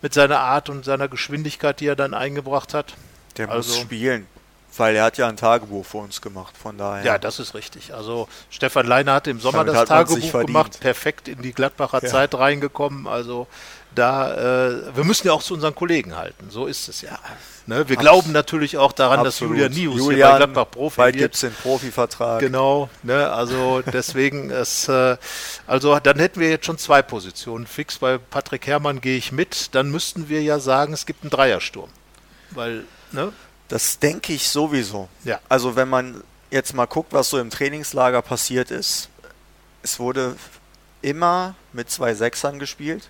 mit seiner Art und seiner Geschwindigkeit, die er dann eingebracht hat. Der also, muss spielen. Weil er hat ja ein Tagebuch für uns gemacht, von daher. Ja, das ist richtig. Also Stefan Leiner hat im Sommer Damit das Tagebuch gemacht, perfekt in die Gladbacher Ja. Zeit reingekommen. Also da, äh, wir müssen ja auch zu unseren Kollegen halten. So ist es ja. Ne? Wir Abs- glauben natürlich auch daran, dass Absolut. Julian Nius hier bei Julian, Gladbach Profi bald gibt es den Profivertrag. Genau, ne, also deswegen es, äh, also dann hätten wir jetzt schon zwei Positionen fix. Bei Patrick Herrmann gehe ich mit. Dann müssten wir ja sagen, es gibt einen Dreiersturm, weil ne, Das denke ich sowieso. Ja. Also wenn man jetzt mal guckt, was so im Trainingslager passiert ist, es wurde immer mit zwei Sechsern gespielt.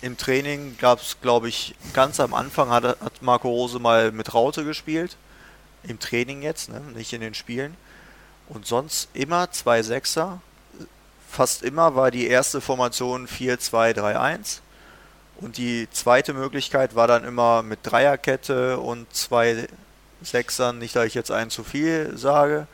Im Training gab es, glaube ich, ganz am Anfang hat, hat Marco Rose mal mit Raute gespielt. Im Training jetzt, ne? nicht in den Spielen. Und sonst immer zwei Sechser. Fast immer war die erste Formation 4-2-3-1. Und die zweite Möglichkeit war dann immer mit Dreierkette und zwei Sechsern, nicht, dass ich jetzt einen zu viel sage.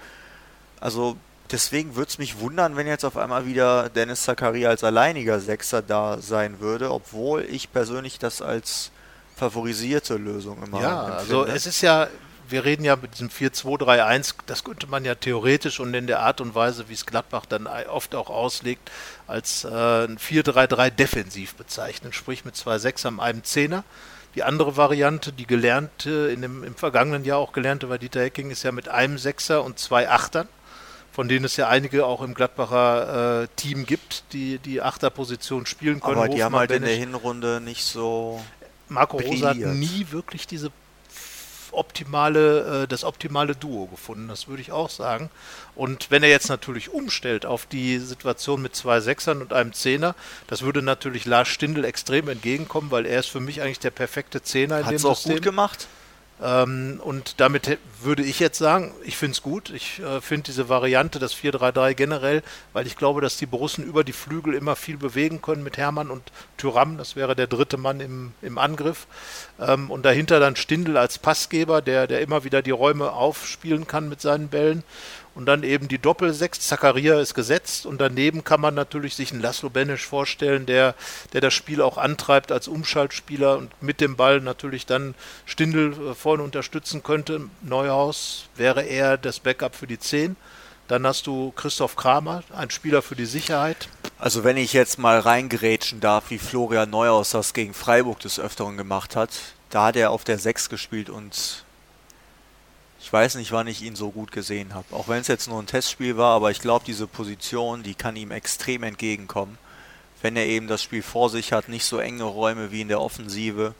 Also deswegen würde es mich wundern, wenn jetzt auf einmal wieder Dennis Zakaria als alleiniger Sechser da sein würde, obwohl ich persönlich das als favorisierte Lösung immer ja, also empfinde. es ist ja, wir reden ja mit diesem 4-2-3-1, das könnte man ja theoretisch und in der Art und Weise, wie es Gladbach dann oft auch auslegt, als äh, ein 4-3-3 defensiv bezeichnen, sprich mit zwei Sechsern, einem Zehner. Die andere Variante, die gelernte, in dem, im vergangenen Jahr auch gelernte bei Dieter Hecking, ist ja mit einem Sechser und zwei Achtern, von denen es ja einige auch im Gladbacher äh, Team gibt, die die Achterposition spielen können. aber die haben halt in der Hinrunde nicht so. Marco Rosa hat nie wirklich diese optimale, äh, das optimale Duo gefunden, das würde ich auch sagen. Und wenn er jetzt natürlich umstellt auf die Situation mit zwei Sechsern und einem Zehner, das würde natürlich Lars Stindl extrem entgegenkommen, weil er ist für mich eigentlich der perfekte Zehner in Hat dem es auch System. gut gemacht? Ähm, und damit würde ich jetzt sagen, ich finde es gut. Ich äh, finde diese Variante, das 4-3-3 generell, weil ich glaube, dass die Borussen über die Flügel immer viel bewegen können mit Hermann und Tyram. Das wäre der dritte Mann im, im Angriff. Ähm, und dahinter dann Stindl als Passgeber, der, der immer wieder die Räume aufspielen kann mit seinen Bällen. Und dann eben die Doppelsechs. Zakaria ist gesetzt und daneben kann man natürlich sich einen Laszlo Benesch vorstellen, der, der das Spiel auch antreibt als Umschaltspieler und mit dem Ball natürlich dann Stindl äh, vorne unterstützen könnte. Neuhaus wäre eher das Backup für die 10. Dann hast du Christoph Kramer, ein Spieler für die Sicherheit. Also wenn ich jetzt mal reingerätschen darf, wie Florian Neuhaus das gegen Freiburg des Öfteren gemacht hat, da hat er auf der 6 gespielt und ich weiß nicht, wann ich ihn so gut gesehen habe. Auch wenn es jetzt nur ein Testspiel war, aber ich glaube, diese Position, die kann ihm extrem entgegenkommen. Wenn er eben das Spiel vor sich hat, nicht so enge Räume wie in der Offensive.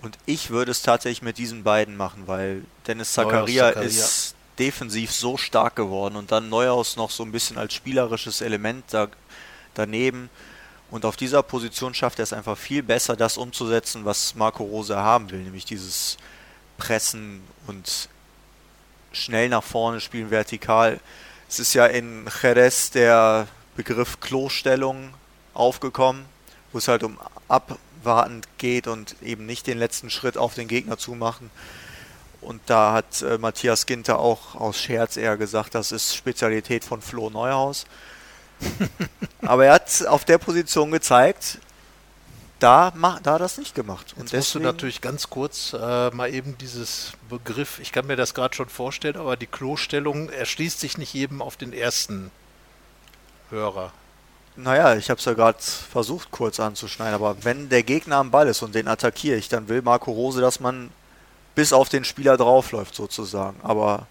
Und ich würde es tatsächlich mit diesen beiden machen, weil Dennis Zakaria. ist defensiv so stark geworden und dann Neuhaus noch so ein bisschen als spielerisches Element da, daneben. Und auf dieser Position schafft er es einfach viel besser, das umzusetzen, was Marco Rose haben will, nämlich dieses Pressen und schnell nach vorne spielen, vertikal. Es ist ja in Jerez der Begriff Klostellung aufgekommen, wo es halt um abwartend geht und eben nicht den letzten Schritt auf den Gegner zu machen. Und da hat äh, Matthias Ginter auch aus Scherz eher gesagt, das ist Spezialität von Flo Neuhaus. Aber er hat auf der Position gezeigt, da, da hat das nicht gemacht. Jetzt musst du natürlich ganz kurz äh, mal eben dieses Begriff, ich kann mir das gerade schon vorstellen, aber die Klostellung erschließt sich nicht jedem auf den ersten Hörer. Naja, ich habe es ja gerade versucht kurz anzuschneiden, aber wenn der Gegner am Ball ist und den attackiere ich, dann will Marco Rose, dass man bis auf den Spieler draufläuft sozusagen. Aber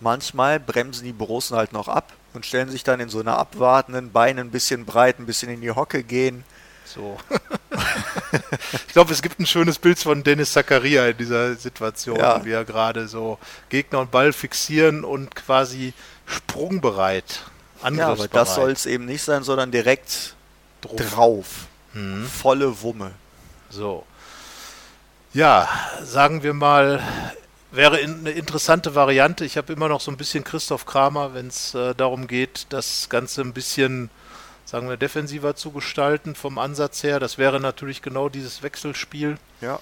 manchmal bremsen die Borussen halt noch ab und stellen sich dann in so einer abwartenden Beine ein bisschen breit, ein bisschen in die Hocke gehen. So. ich glaube, es gibt ein schönes Bild von Dennis Zakaria in dieser Situation, Ja. wie er gerade so Gegner und Ball fixieren und quasi sprungbereit, Ja, angriffsbereit. aber das soll es eben nicht sein, sondern direkt Drum. drauf. Mhm. Volle Wumme. So. Ja, sagen wir mal, wäre in, eine interessante Variante. Ich habe immer noch so ein bisschen Christoph Kramer, wenn es äh, darum geht, das Ganze ein bisschen, sagen wir, defensiver zu gestalten vom Ansatz her. Das wäre natürlich genau dieses Wechselspiel. Ja.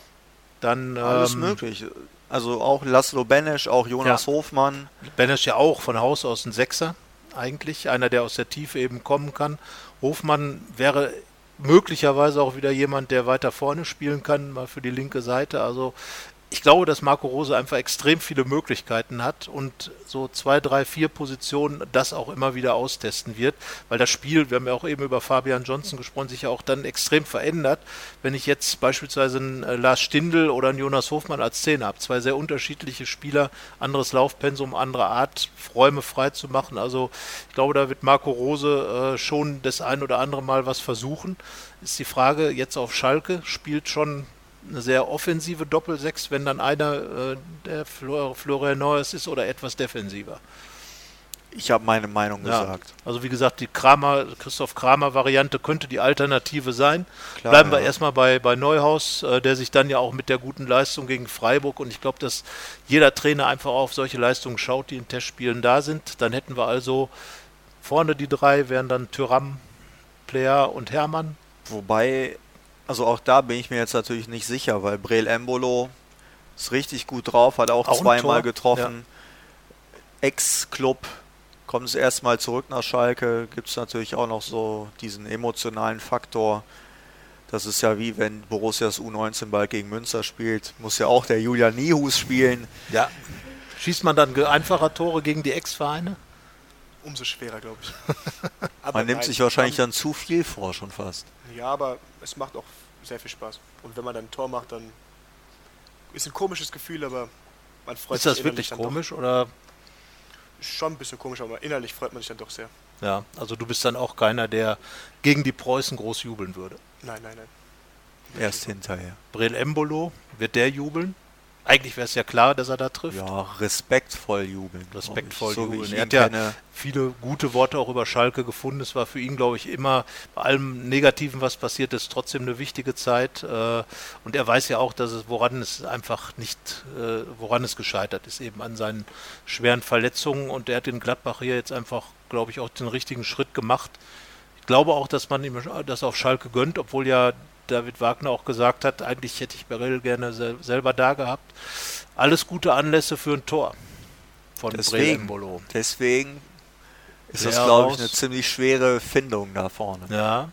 Dann Alles ähm, möglich. Also auch Laszlo Benesch, auch Jonas Ja. Hofmann. Benesch ja auch von Haus aus ein Sechser, eigentlich. Einer, der aus der Tiefe eben kommen kann. Hofmann wäre möglicherweise auch wieder jemand, der weiter vorne spielen kann, mal für die linke Seite. Also ich glaube, dass Marco Rose einfach extrem viele Möglichkeiten hat und so zwei, drei, vier Positionen das auch immer wieder austesten wird, weil das Spiel, wir haben ja auch eben über Fabian Johnson gesprochen, sich ja auch dann extrem verändert. Wenn ich jetzt beispielsweise einen äh, Lars Stindl oder einen Jonas Hofmann als Zehner habe, zwei sehr unterschiedliche Spieler, anderes Laufpensum, andere Art, Räume frei zu machen. Also ich glaube, da wird Marco Rose äh, schon das ein oder andere Mal was versuchen. Ist die Frage jetzt auf Schalke, spielt schon eine sehr offensive Doppelsechs, wenn dann einer äh, der Flor Florian Neuers ist oder etwas defensiver. Ich habe meine Meinung ja. gesagt. Also wie gesagt, die Kramer, Christoph Kramer-Variante könnte die Alternative sein. Klar, Bleiben wir erstmal bei, bei Neuhaus, äh, der sich dann ja auch mit der guten Leistung gegen Freiburg und ich glaube, dass jeder Trainer einfach auf solche Leistungen schaut, die in Testspielen da sind. Dann hätten wir also vorne die drei, wären dann Tyram, Player und Hermann. Wobei also auch da bin ich mir jetzt natürlich nicht sicher, weil Brel Embolo ist richtig gut drauf, hat auch, auch zweimal getroffen. Ja. Ex-Club kommt es erstmal zurück nach Schalke, gibt es natürlich auch noch so diesen emotionalen Faktor. Das ist ja wie wenn Borussias U19 bald gegen Münster spielt, muss ja auch der Julian Nihus spielen. Ja. Schießt man dann einfacher Tore gegen die Ex-Vereine? Umso schwerer, glaube ich. man nimmt nein, sich wahrscheinlich dann zu viel vor, schon fast. Ja, aber es macht auch sehr viel Spaß. Und wenn man dann ein Tor macht, dann ist ein komisches Gefühl, aber man freut sich. Ist das wirklich komisch doch. oder? Schon ein bisschen komisch, aber innerlich freut man sich dann doch sehr. Ja, also du bist dann auch keiner, der gegen die Preußen groß jubeln würde. Nein, nein, nein. Erst hinterher. Brel Embolo, wird der jubeln? Eigentlich wäre es ja klar, dass er da trifft. Ja, respektvoll jubeln. Respektvoll so jubeln. Er hat ja kenne. viele gute Worte auch über Schalke gefunden. Es war für ihn, glaube ich, immer bei allem Negativen, was passiert ist, trotzdem eine wichtige Zeit. Äh, und er weiß ja auch, dass es, woran es einfach nicht, äh, woran es gescheitert ist, eben an seinen schweren Verletzungen. Und er hat in Gladbach hier jetzt einfach, glaube ich, auch den richtigen Schritt gemacht. Ich glaube auch, dass man ihm das auf Schalke gönnt, obwohl ja David Wagner auch gesagt hat, eigentlich hätte ich Beryl gerne sel selber da gehabt. Alles gute Anlässe für ein Tor von deswegen, Deswegen ist das, glaube ich, eine ziemlich schwere Findung da vorne. Ja.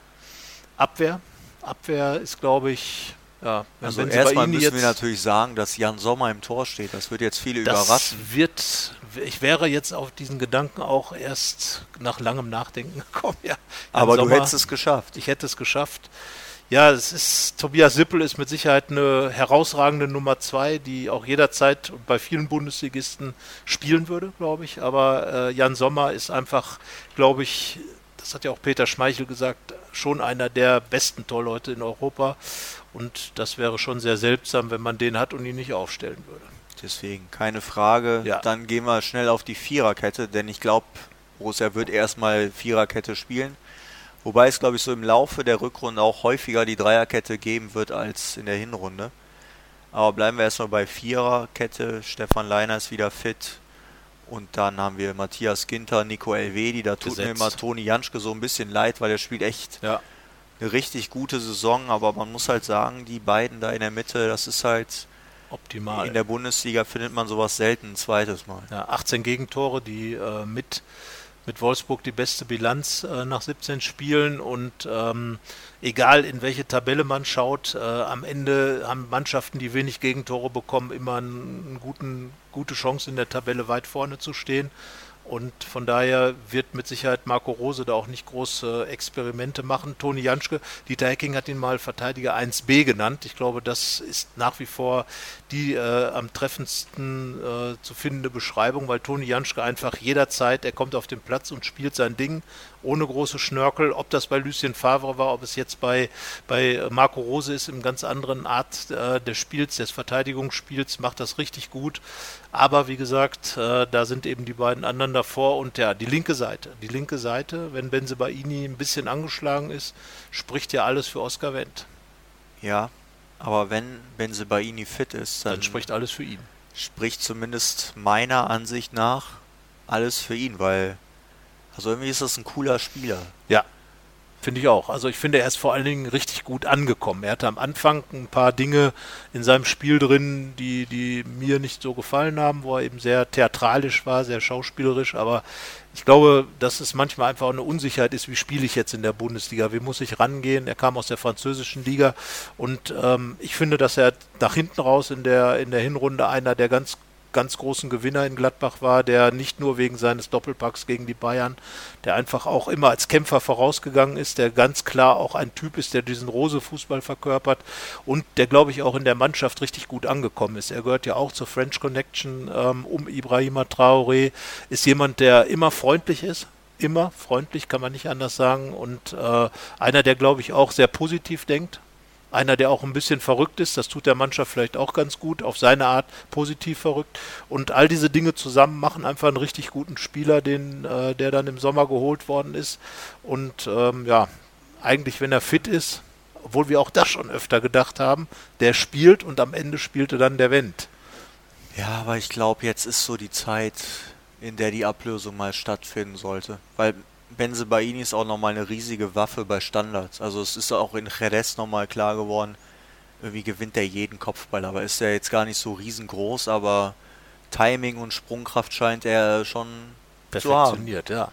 Abwehr. Abwehr ist, glaube ich, ja, also erstmal müssen wir natürlich sagen, dass Jan Sommer im Tor steht. Das wird jetzt viele das überraschen. Wird, ich wäre jetzt auf diesen Gedanken auch erst nach langem Nachdenken gekommen. Ja, Aber Sommer, du hättest es geschafft. Ich hätte es geschafft. Ja, es ist, Tobias Sippel ist mit Sicherheit eine herausragende Nummer zwei, die auch jederzeit bei vielen Bundesligisten spielen würde, glaube ich. Aber äh, Jan Sommer ist einfach, glaube ich, das hat ja auch Peter Schmeichel gesagt, schon einer der besten Torleute in Europa. Und das wäre schon sehr seltsam, wenn man den hat und ihn nicht aufstellen würde. Deswegen, keine Frage. Ja. Dann gehen wir schnell auf die Viererkette, denn ich glaube, Borussia wird erstmal Viererkette spielen. Wobei es, glaube ich, so im Laufe der Rückrunde auch häufiger die Dreierkette geben wird als in der Hinrunde. Aber bleiben wir erstmal bei Viererkette. Stefan Leiner ist wieder fit. Und dann haben wir Matthias Ginter, Nico Elvedi. Da tut Gesetzt. mir immer Toni Janschke so ein bisschen leid, weil er spielt echt ja. eine richtig gute Saison. Aber man muss halt sagen, die beiden da in der Mitte, das ist halt optimal. In der Bundesliga findet man sowas selten ein zweites Mal. Ja, 18 Gegentore, die äh, mit mit Wolfsburg die beste Bilanz äh, nach 17 Spielen und ähm, egal in welche Tabelle man schaut, äh, am Ende haben Mannschaften, die wenig Gegentore bekommen, immer eine guten, gute Chance in der Tabelle weit vorne zu stehen. Und von daher wird mit Sicherheit Marco Rose da auch nicht große Experimente machen. Toni Janschke, Dieter Hecking hat ihn mal Verteidiger 1b genannt. Ich glaube, das ist nach wie vor die äh, am treffendsten äh, zu findende Beschreibung, weil Toni Janschke einfach jederzeit, er kommt auf den Platz und spielt sein Ding ohne große Schnörkel. Ob das bei Lucien Favre war, ob es jetzt bei, bei Marco Rose ist, im ganz anderen Art äh, des Spiels, des Verteidigungsspiels, macht das richtig gut. Aber wie gesagt, äh, da sind eben die beiden anderen davor und ja, die linke Seite. Die linke Seite, wenn Benzebaini ein bisschen angeschlagen ist, spricht ja alles für Oscar Wendt. Ja, aber wenn Benzebaini fit ist, dann, dann spricht alles für ihn. Spricht zumindest meiner Ansicht nach alles für ihn, weil also irgendwie ist das ein cooler Spieler. Ja. Finde ich auch. Also ich finde, er ist vor allen Dingen richtig gut angekommen. Er hatte am Anfang ein paar Dinge in seinem Spiel drin, die, die mir nicht so gefallen haben, wo er eben sehr theatralisch war, sehr schauspielerisch, aber ich glaube, dass es manchmal einfach auch eine Unsicherheit ist, wie spiele ich jetzt in der Bundesliga, wie muss ich rangehen. Er kam aus der französischen Liga und ähm, ich finde, dass er nach hinten raus in der, in der Hinrunde einer der ganz ganz großen Gewinner in Gladbach war, der nicht nur wegen seines Doppelpacks gegen die Bayern, der einfach auch immer als Kämpfer vorausgegangen ist, der ganz klar auch ein Typ ist, der diesen Rose-Fußball verkörpert und der, glaube ich, auch in der Mannschaft richtig gut angekommen ist. Er gehört ja auch zur French Connection ähm, um Ibrahima Traoré, ist jemand, der immer freundlich ist, immer freundlich, kann man nicht anders sagen. Und äh, einer, der, glaube ich, auch sehr positiv denkt einer, der auch ein bisschen verrückt ist, das tut der Mannschaft vielleicht auch ganz gut, auf seine Art positiv verrückt. Und all diese Dinge zusammen machen einfach einen richtig guten Spieler, den, äh, der dann im Sommer geholt worden ist. Und ähm, ja, eigentlich, wenn er fit ist, obwohl wir auch das schon öfter gedacht haben, der spielt und am Ende spielte dann der Wendt. Ja, aber ich glaube, jetzt ist so die Zeit, in der die Ablösung mal stattfinden sollte. Weil Benzebaini ist auch nochmal eine riesige Waffe bei Standards. Also es ist auch in Jerez nochmal klar geworden, irgendwie gewinnt er jeden Kopfball. Aber ist er jetzt gar nicht so riesengroß, aber Timing und Sprungkraft scheint er schon perfektioniert, ja.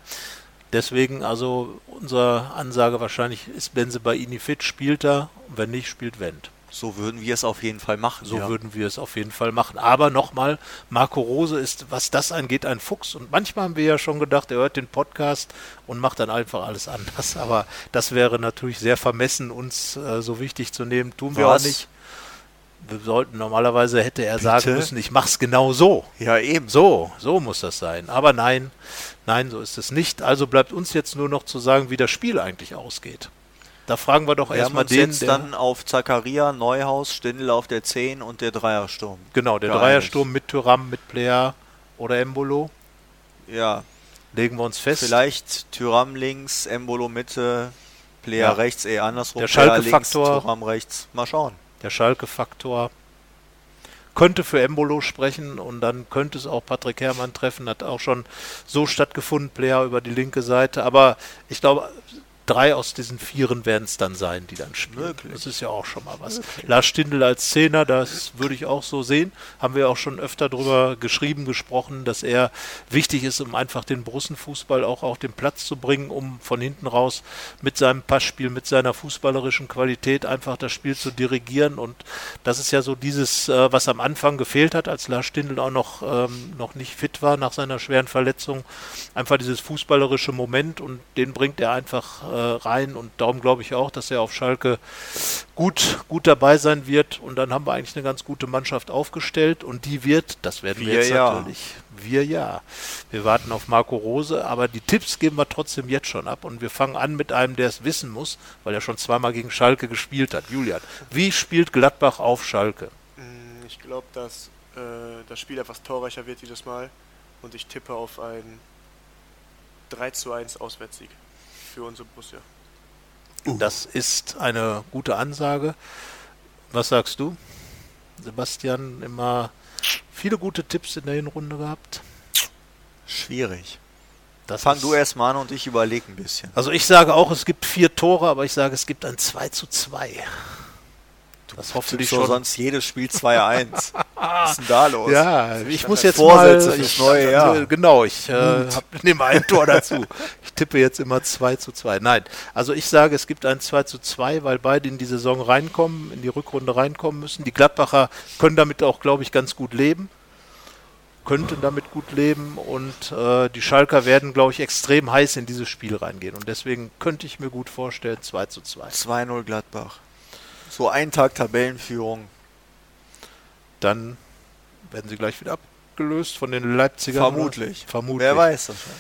Deswegen also unsere Ansage wahrscheinlich ist Benzebaini fit, spielt er, und wenn nicht, spielt Wendt. So würden wir es auf jeden Fall machen. So ja. würden wir es auf jeden Fall machen. Aber nochmal, Marco Rose ist, was das angeht, ein Fuchs. Und manchmal haben wir ja schon gedacht, er hört den Podcast und macht dann einfach alles anders. Aber das wäre natürlich sehr vermessen, uns äh, so wichtig zu nehmen. Tun wir was? auch nicht. Wir sollten normalerweise hätte er Bitte? sagen müssen, ich mach's genau so. Ja, eben. So, so muss das sein. Aber nein, nein, so ist es nicht. Also bleibt uns jetzt nur noch zu sagen, wie das Spiel eigentlich ausgeht. Da fragen wir doch wir erstmal den. Jetzt dann auf Zakaria, Neuhaus, Stindl auf der 10 und der Dreiersturm. Genau, der Geeinigt. Dreiersturm mit Tyram, mit Player oder Embolo. Ja. Legen wir uns fest. Vielleicht Tyram links, Embolo Mitte, Player ja. rechts, eh andersrum. Der Schalke-Faktor. Tyram rechts. Mal schauen. Der Schalke-Faktor könnte für Embolo sprechen und dann könnte es auch Patrick Herrmann treffen. Hat auch schon so stattgefunden, Player über die linke Seite. Aber ich glaube, drei aus diesen Vieren werden es dann sein, die dann spielen. Möglich. Das ist ja auch schon mal was. Möglich. Lars Stindl als Zehner, das würde ich auch so sehen. Haben wir auch schon öfter darüber geschrieben, gesprochen, dass er wichtig ist, um einfach den Brussenfußball auch auf den Platz zu bringen, um von hinten raus mit seinem Passspiel, mit seiner fußballerischen Qualität einfach das Spiel zu dirigieren. Und das ist ja so dieses, äh, was am Anfang gefehlt hat, als Lars Stindl auch noch, ähm, noch nicht fit war nach seiner schweren Verletzung. Einfach dieses fußballerische Moment und den bringt er einfach rein und darum glaube ich auch, dass er auf Schalke gut, gut dabei sein wird und dann haben wir eigentlich eine ganz gute Mannschaft aufgestellt und die wird, das werden wir, wir jetzt ja. natürlich, wir ja. Wir warten auf Marco Rose, aber die Tipps geben wir trotzdem jetzt schon ab und wir fangen an mit einem, der es wissen muss, weil er schon zweimal gegen Schalke gespielt hat. Julian, wie spielt Gladbach auf Schalke? Mm, ich glaube, dass äh, das Spiel etwas torreicher wird dieses Mal und ich tippe auf ein 3 zu 1 Auswärtssieg für unsere Borussia. Uh. Das ist eine gute Ansage. Was sagst du? Sebastian, immer viele gute Tipps in der Hinrunde gehabt. Schwierig. Das Fang du erst mal an und ich überlege ein bisschen. Also ich sage auch, es gibt vier Tore, aber ich sage, es gibt ein 2 zu 2. Das hoffentlich schon. sonst jedes Spiel 2-1. Was ist denn da los? Ja, ich muss jetzt Vorsätze mal... Fürs neue Jahr. Genau, ich äh, nehme ein Tor dazu. Ich tippe jetzt immer 2 zu 2. Nein, also ich sage, es gibt ein 2 zu 2, weil beide in die Saison reinkommen, in die Rückrunde reinkommen müssen. Die Gladbacher können damit auch, glaube ich, ganz gut leben könnten damit gut leben und äh, die Schalker werden, glaube ich, extrem heiß in dieses Spiel reingehen. Und deswegen könnte ich mir gut vorstellen, 2 zu 2. 2-0 Gladbach. So ein Tag Tabellenführung. Dann werden sie gleich wieder abgelöst von den Leipzigern. Vermutlich. Vermutlich. Wer weiß das schon.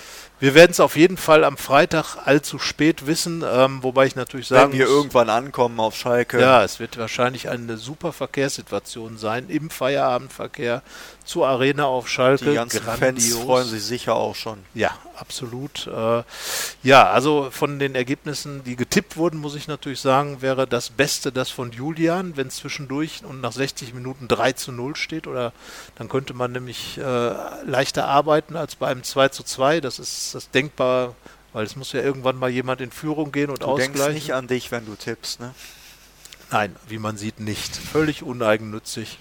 Wir werden es auf jeden Fall am Freitag allzu spät wissen, ähm, wobei ich natürlich sagen Wenn wir muss, irgendwann ankommen auf Schalke. Ja, es wird wahrscheinlich eine super Verkehrssituation sein im Feierabendverkehr zur Arena auf Schalke. Die ganzen Grandios. Fans freuen sich sicher auch schon. Ja, absolut. Äh, ja, also von den Ergebnissen, die getippt wurden, muss ich natürlich sagen, wäre das Beste das von Julian, wenn zwischendurch und nach 60 Minuten 3 zu 0 steht. Oder dann könnte man nämlich äh, leichter arbeiten als bei einem 2 zu 2. Das ist das denkbar weil es muss ja irgendwann mal jemand in Führung gehen und Du ausgleichen. denkst nicht an dich, wenn du tippst, ne? Nein, wie man sieht, nicht. Völlig uneigennützig.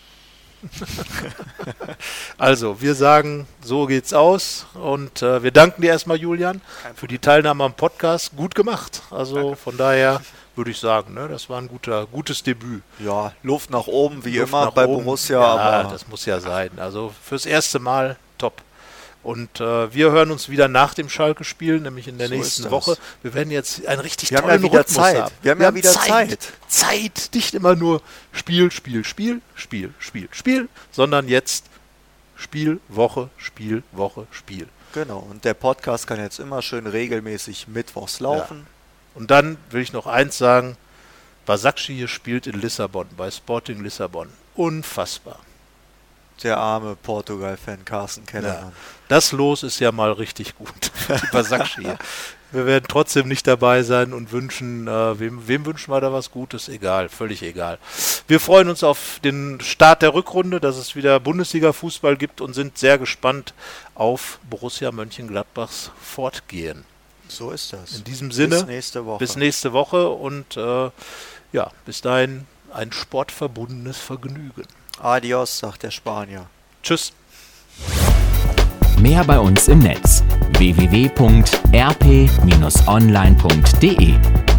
also, wir sagen, so geht's aus. Und äh, wir danken dir erstmal, Julian, für die Teilnahme am Podcast. Gut gemacht. Also von daher würde ich sagen, ne, das war ein guter, gutes Debüt. Ja, Luft nach oben, wie Luft immer bei oben. Borussia, ja, aber das muss ja sein. Also fürs erste Mal. Und äh, wir hören uns wieder nach dem Schalke-Spiel, nämlich in der So nächsten. Woche. Wir werden jetzt einen richtig Wir haben tollen ja wieder Rhythmus Zeit. haben. Wir haben ja wieder Zeit. Zeit, nicht immer nur Spiel, Spiel, Spiel, Spiel, Spiel, Spiel, sondern jetzt Spiel, Woche, Spiel, Woche, Spiel. genau. Und der Podcast kann jetzt immer schön regelmäßig mittwochs laufen. Und dann will ich noch eins sagen, Basakci hier spielt in Lissabon, bei Sporting Lissabon. Unfassbar. Der arme Portugal-Fan Carsten Kellermann. Das Los ist ja mal richtig gut. Wir werden trotzdem nicht dabei sein und wünschen, äh, wem, wem wünschen wir da was Gutes? Egal, völlig egal. Wir freuen uns auf den Start der Rückrunde, dass es wieder Bundesliga-Fußball gibt und sind sehr gespannt auf Borussia Mönchengladbachs Fortgehen. So ist das. In diesem Sinne, Bis nächste Woche. bis nächste Woche und äh, ja, bis dahin ein sportverbundenes Vergnügen. Adios, sagt der Spanier. Tschüss. Mehr bei uns im Netz www.rp-online.de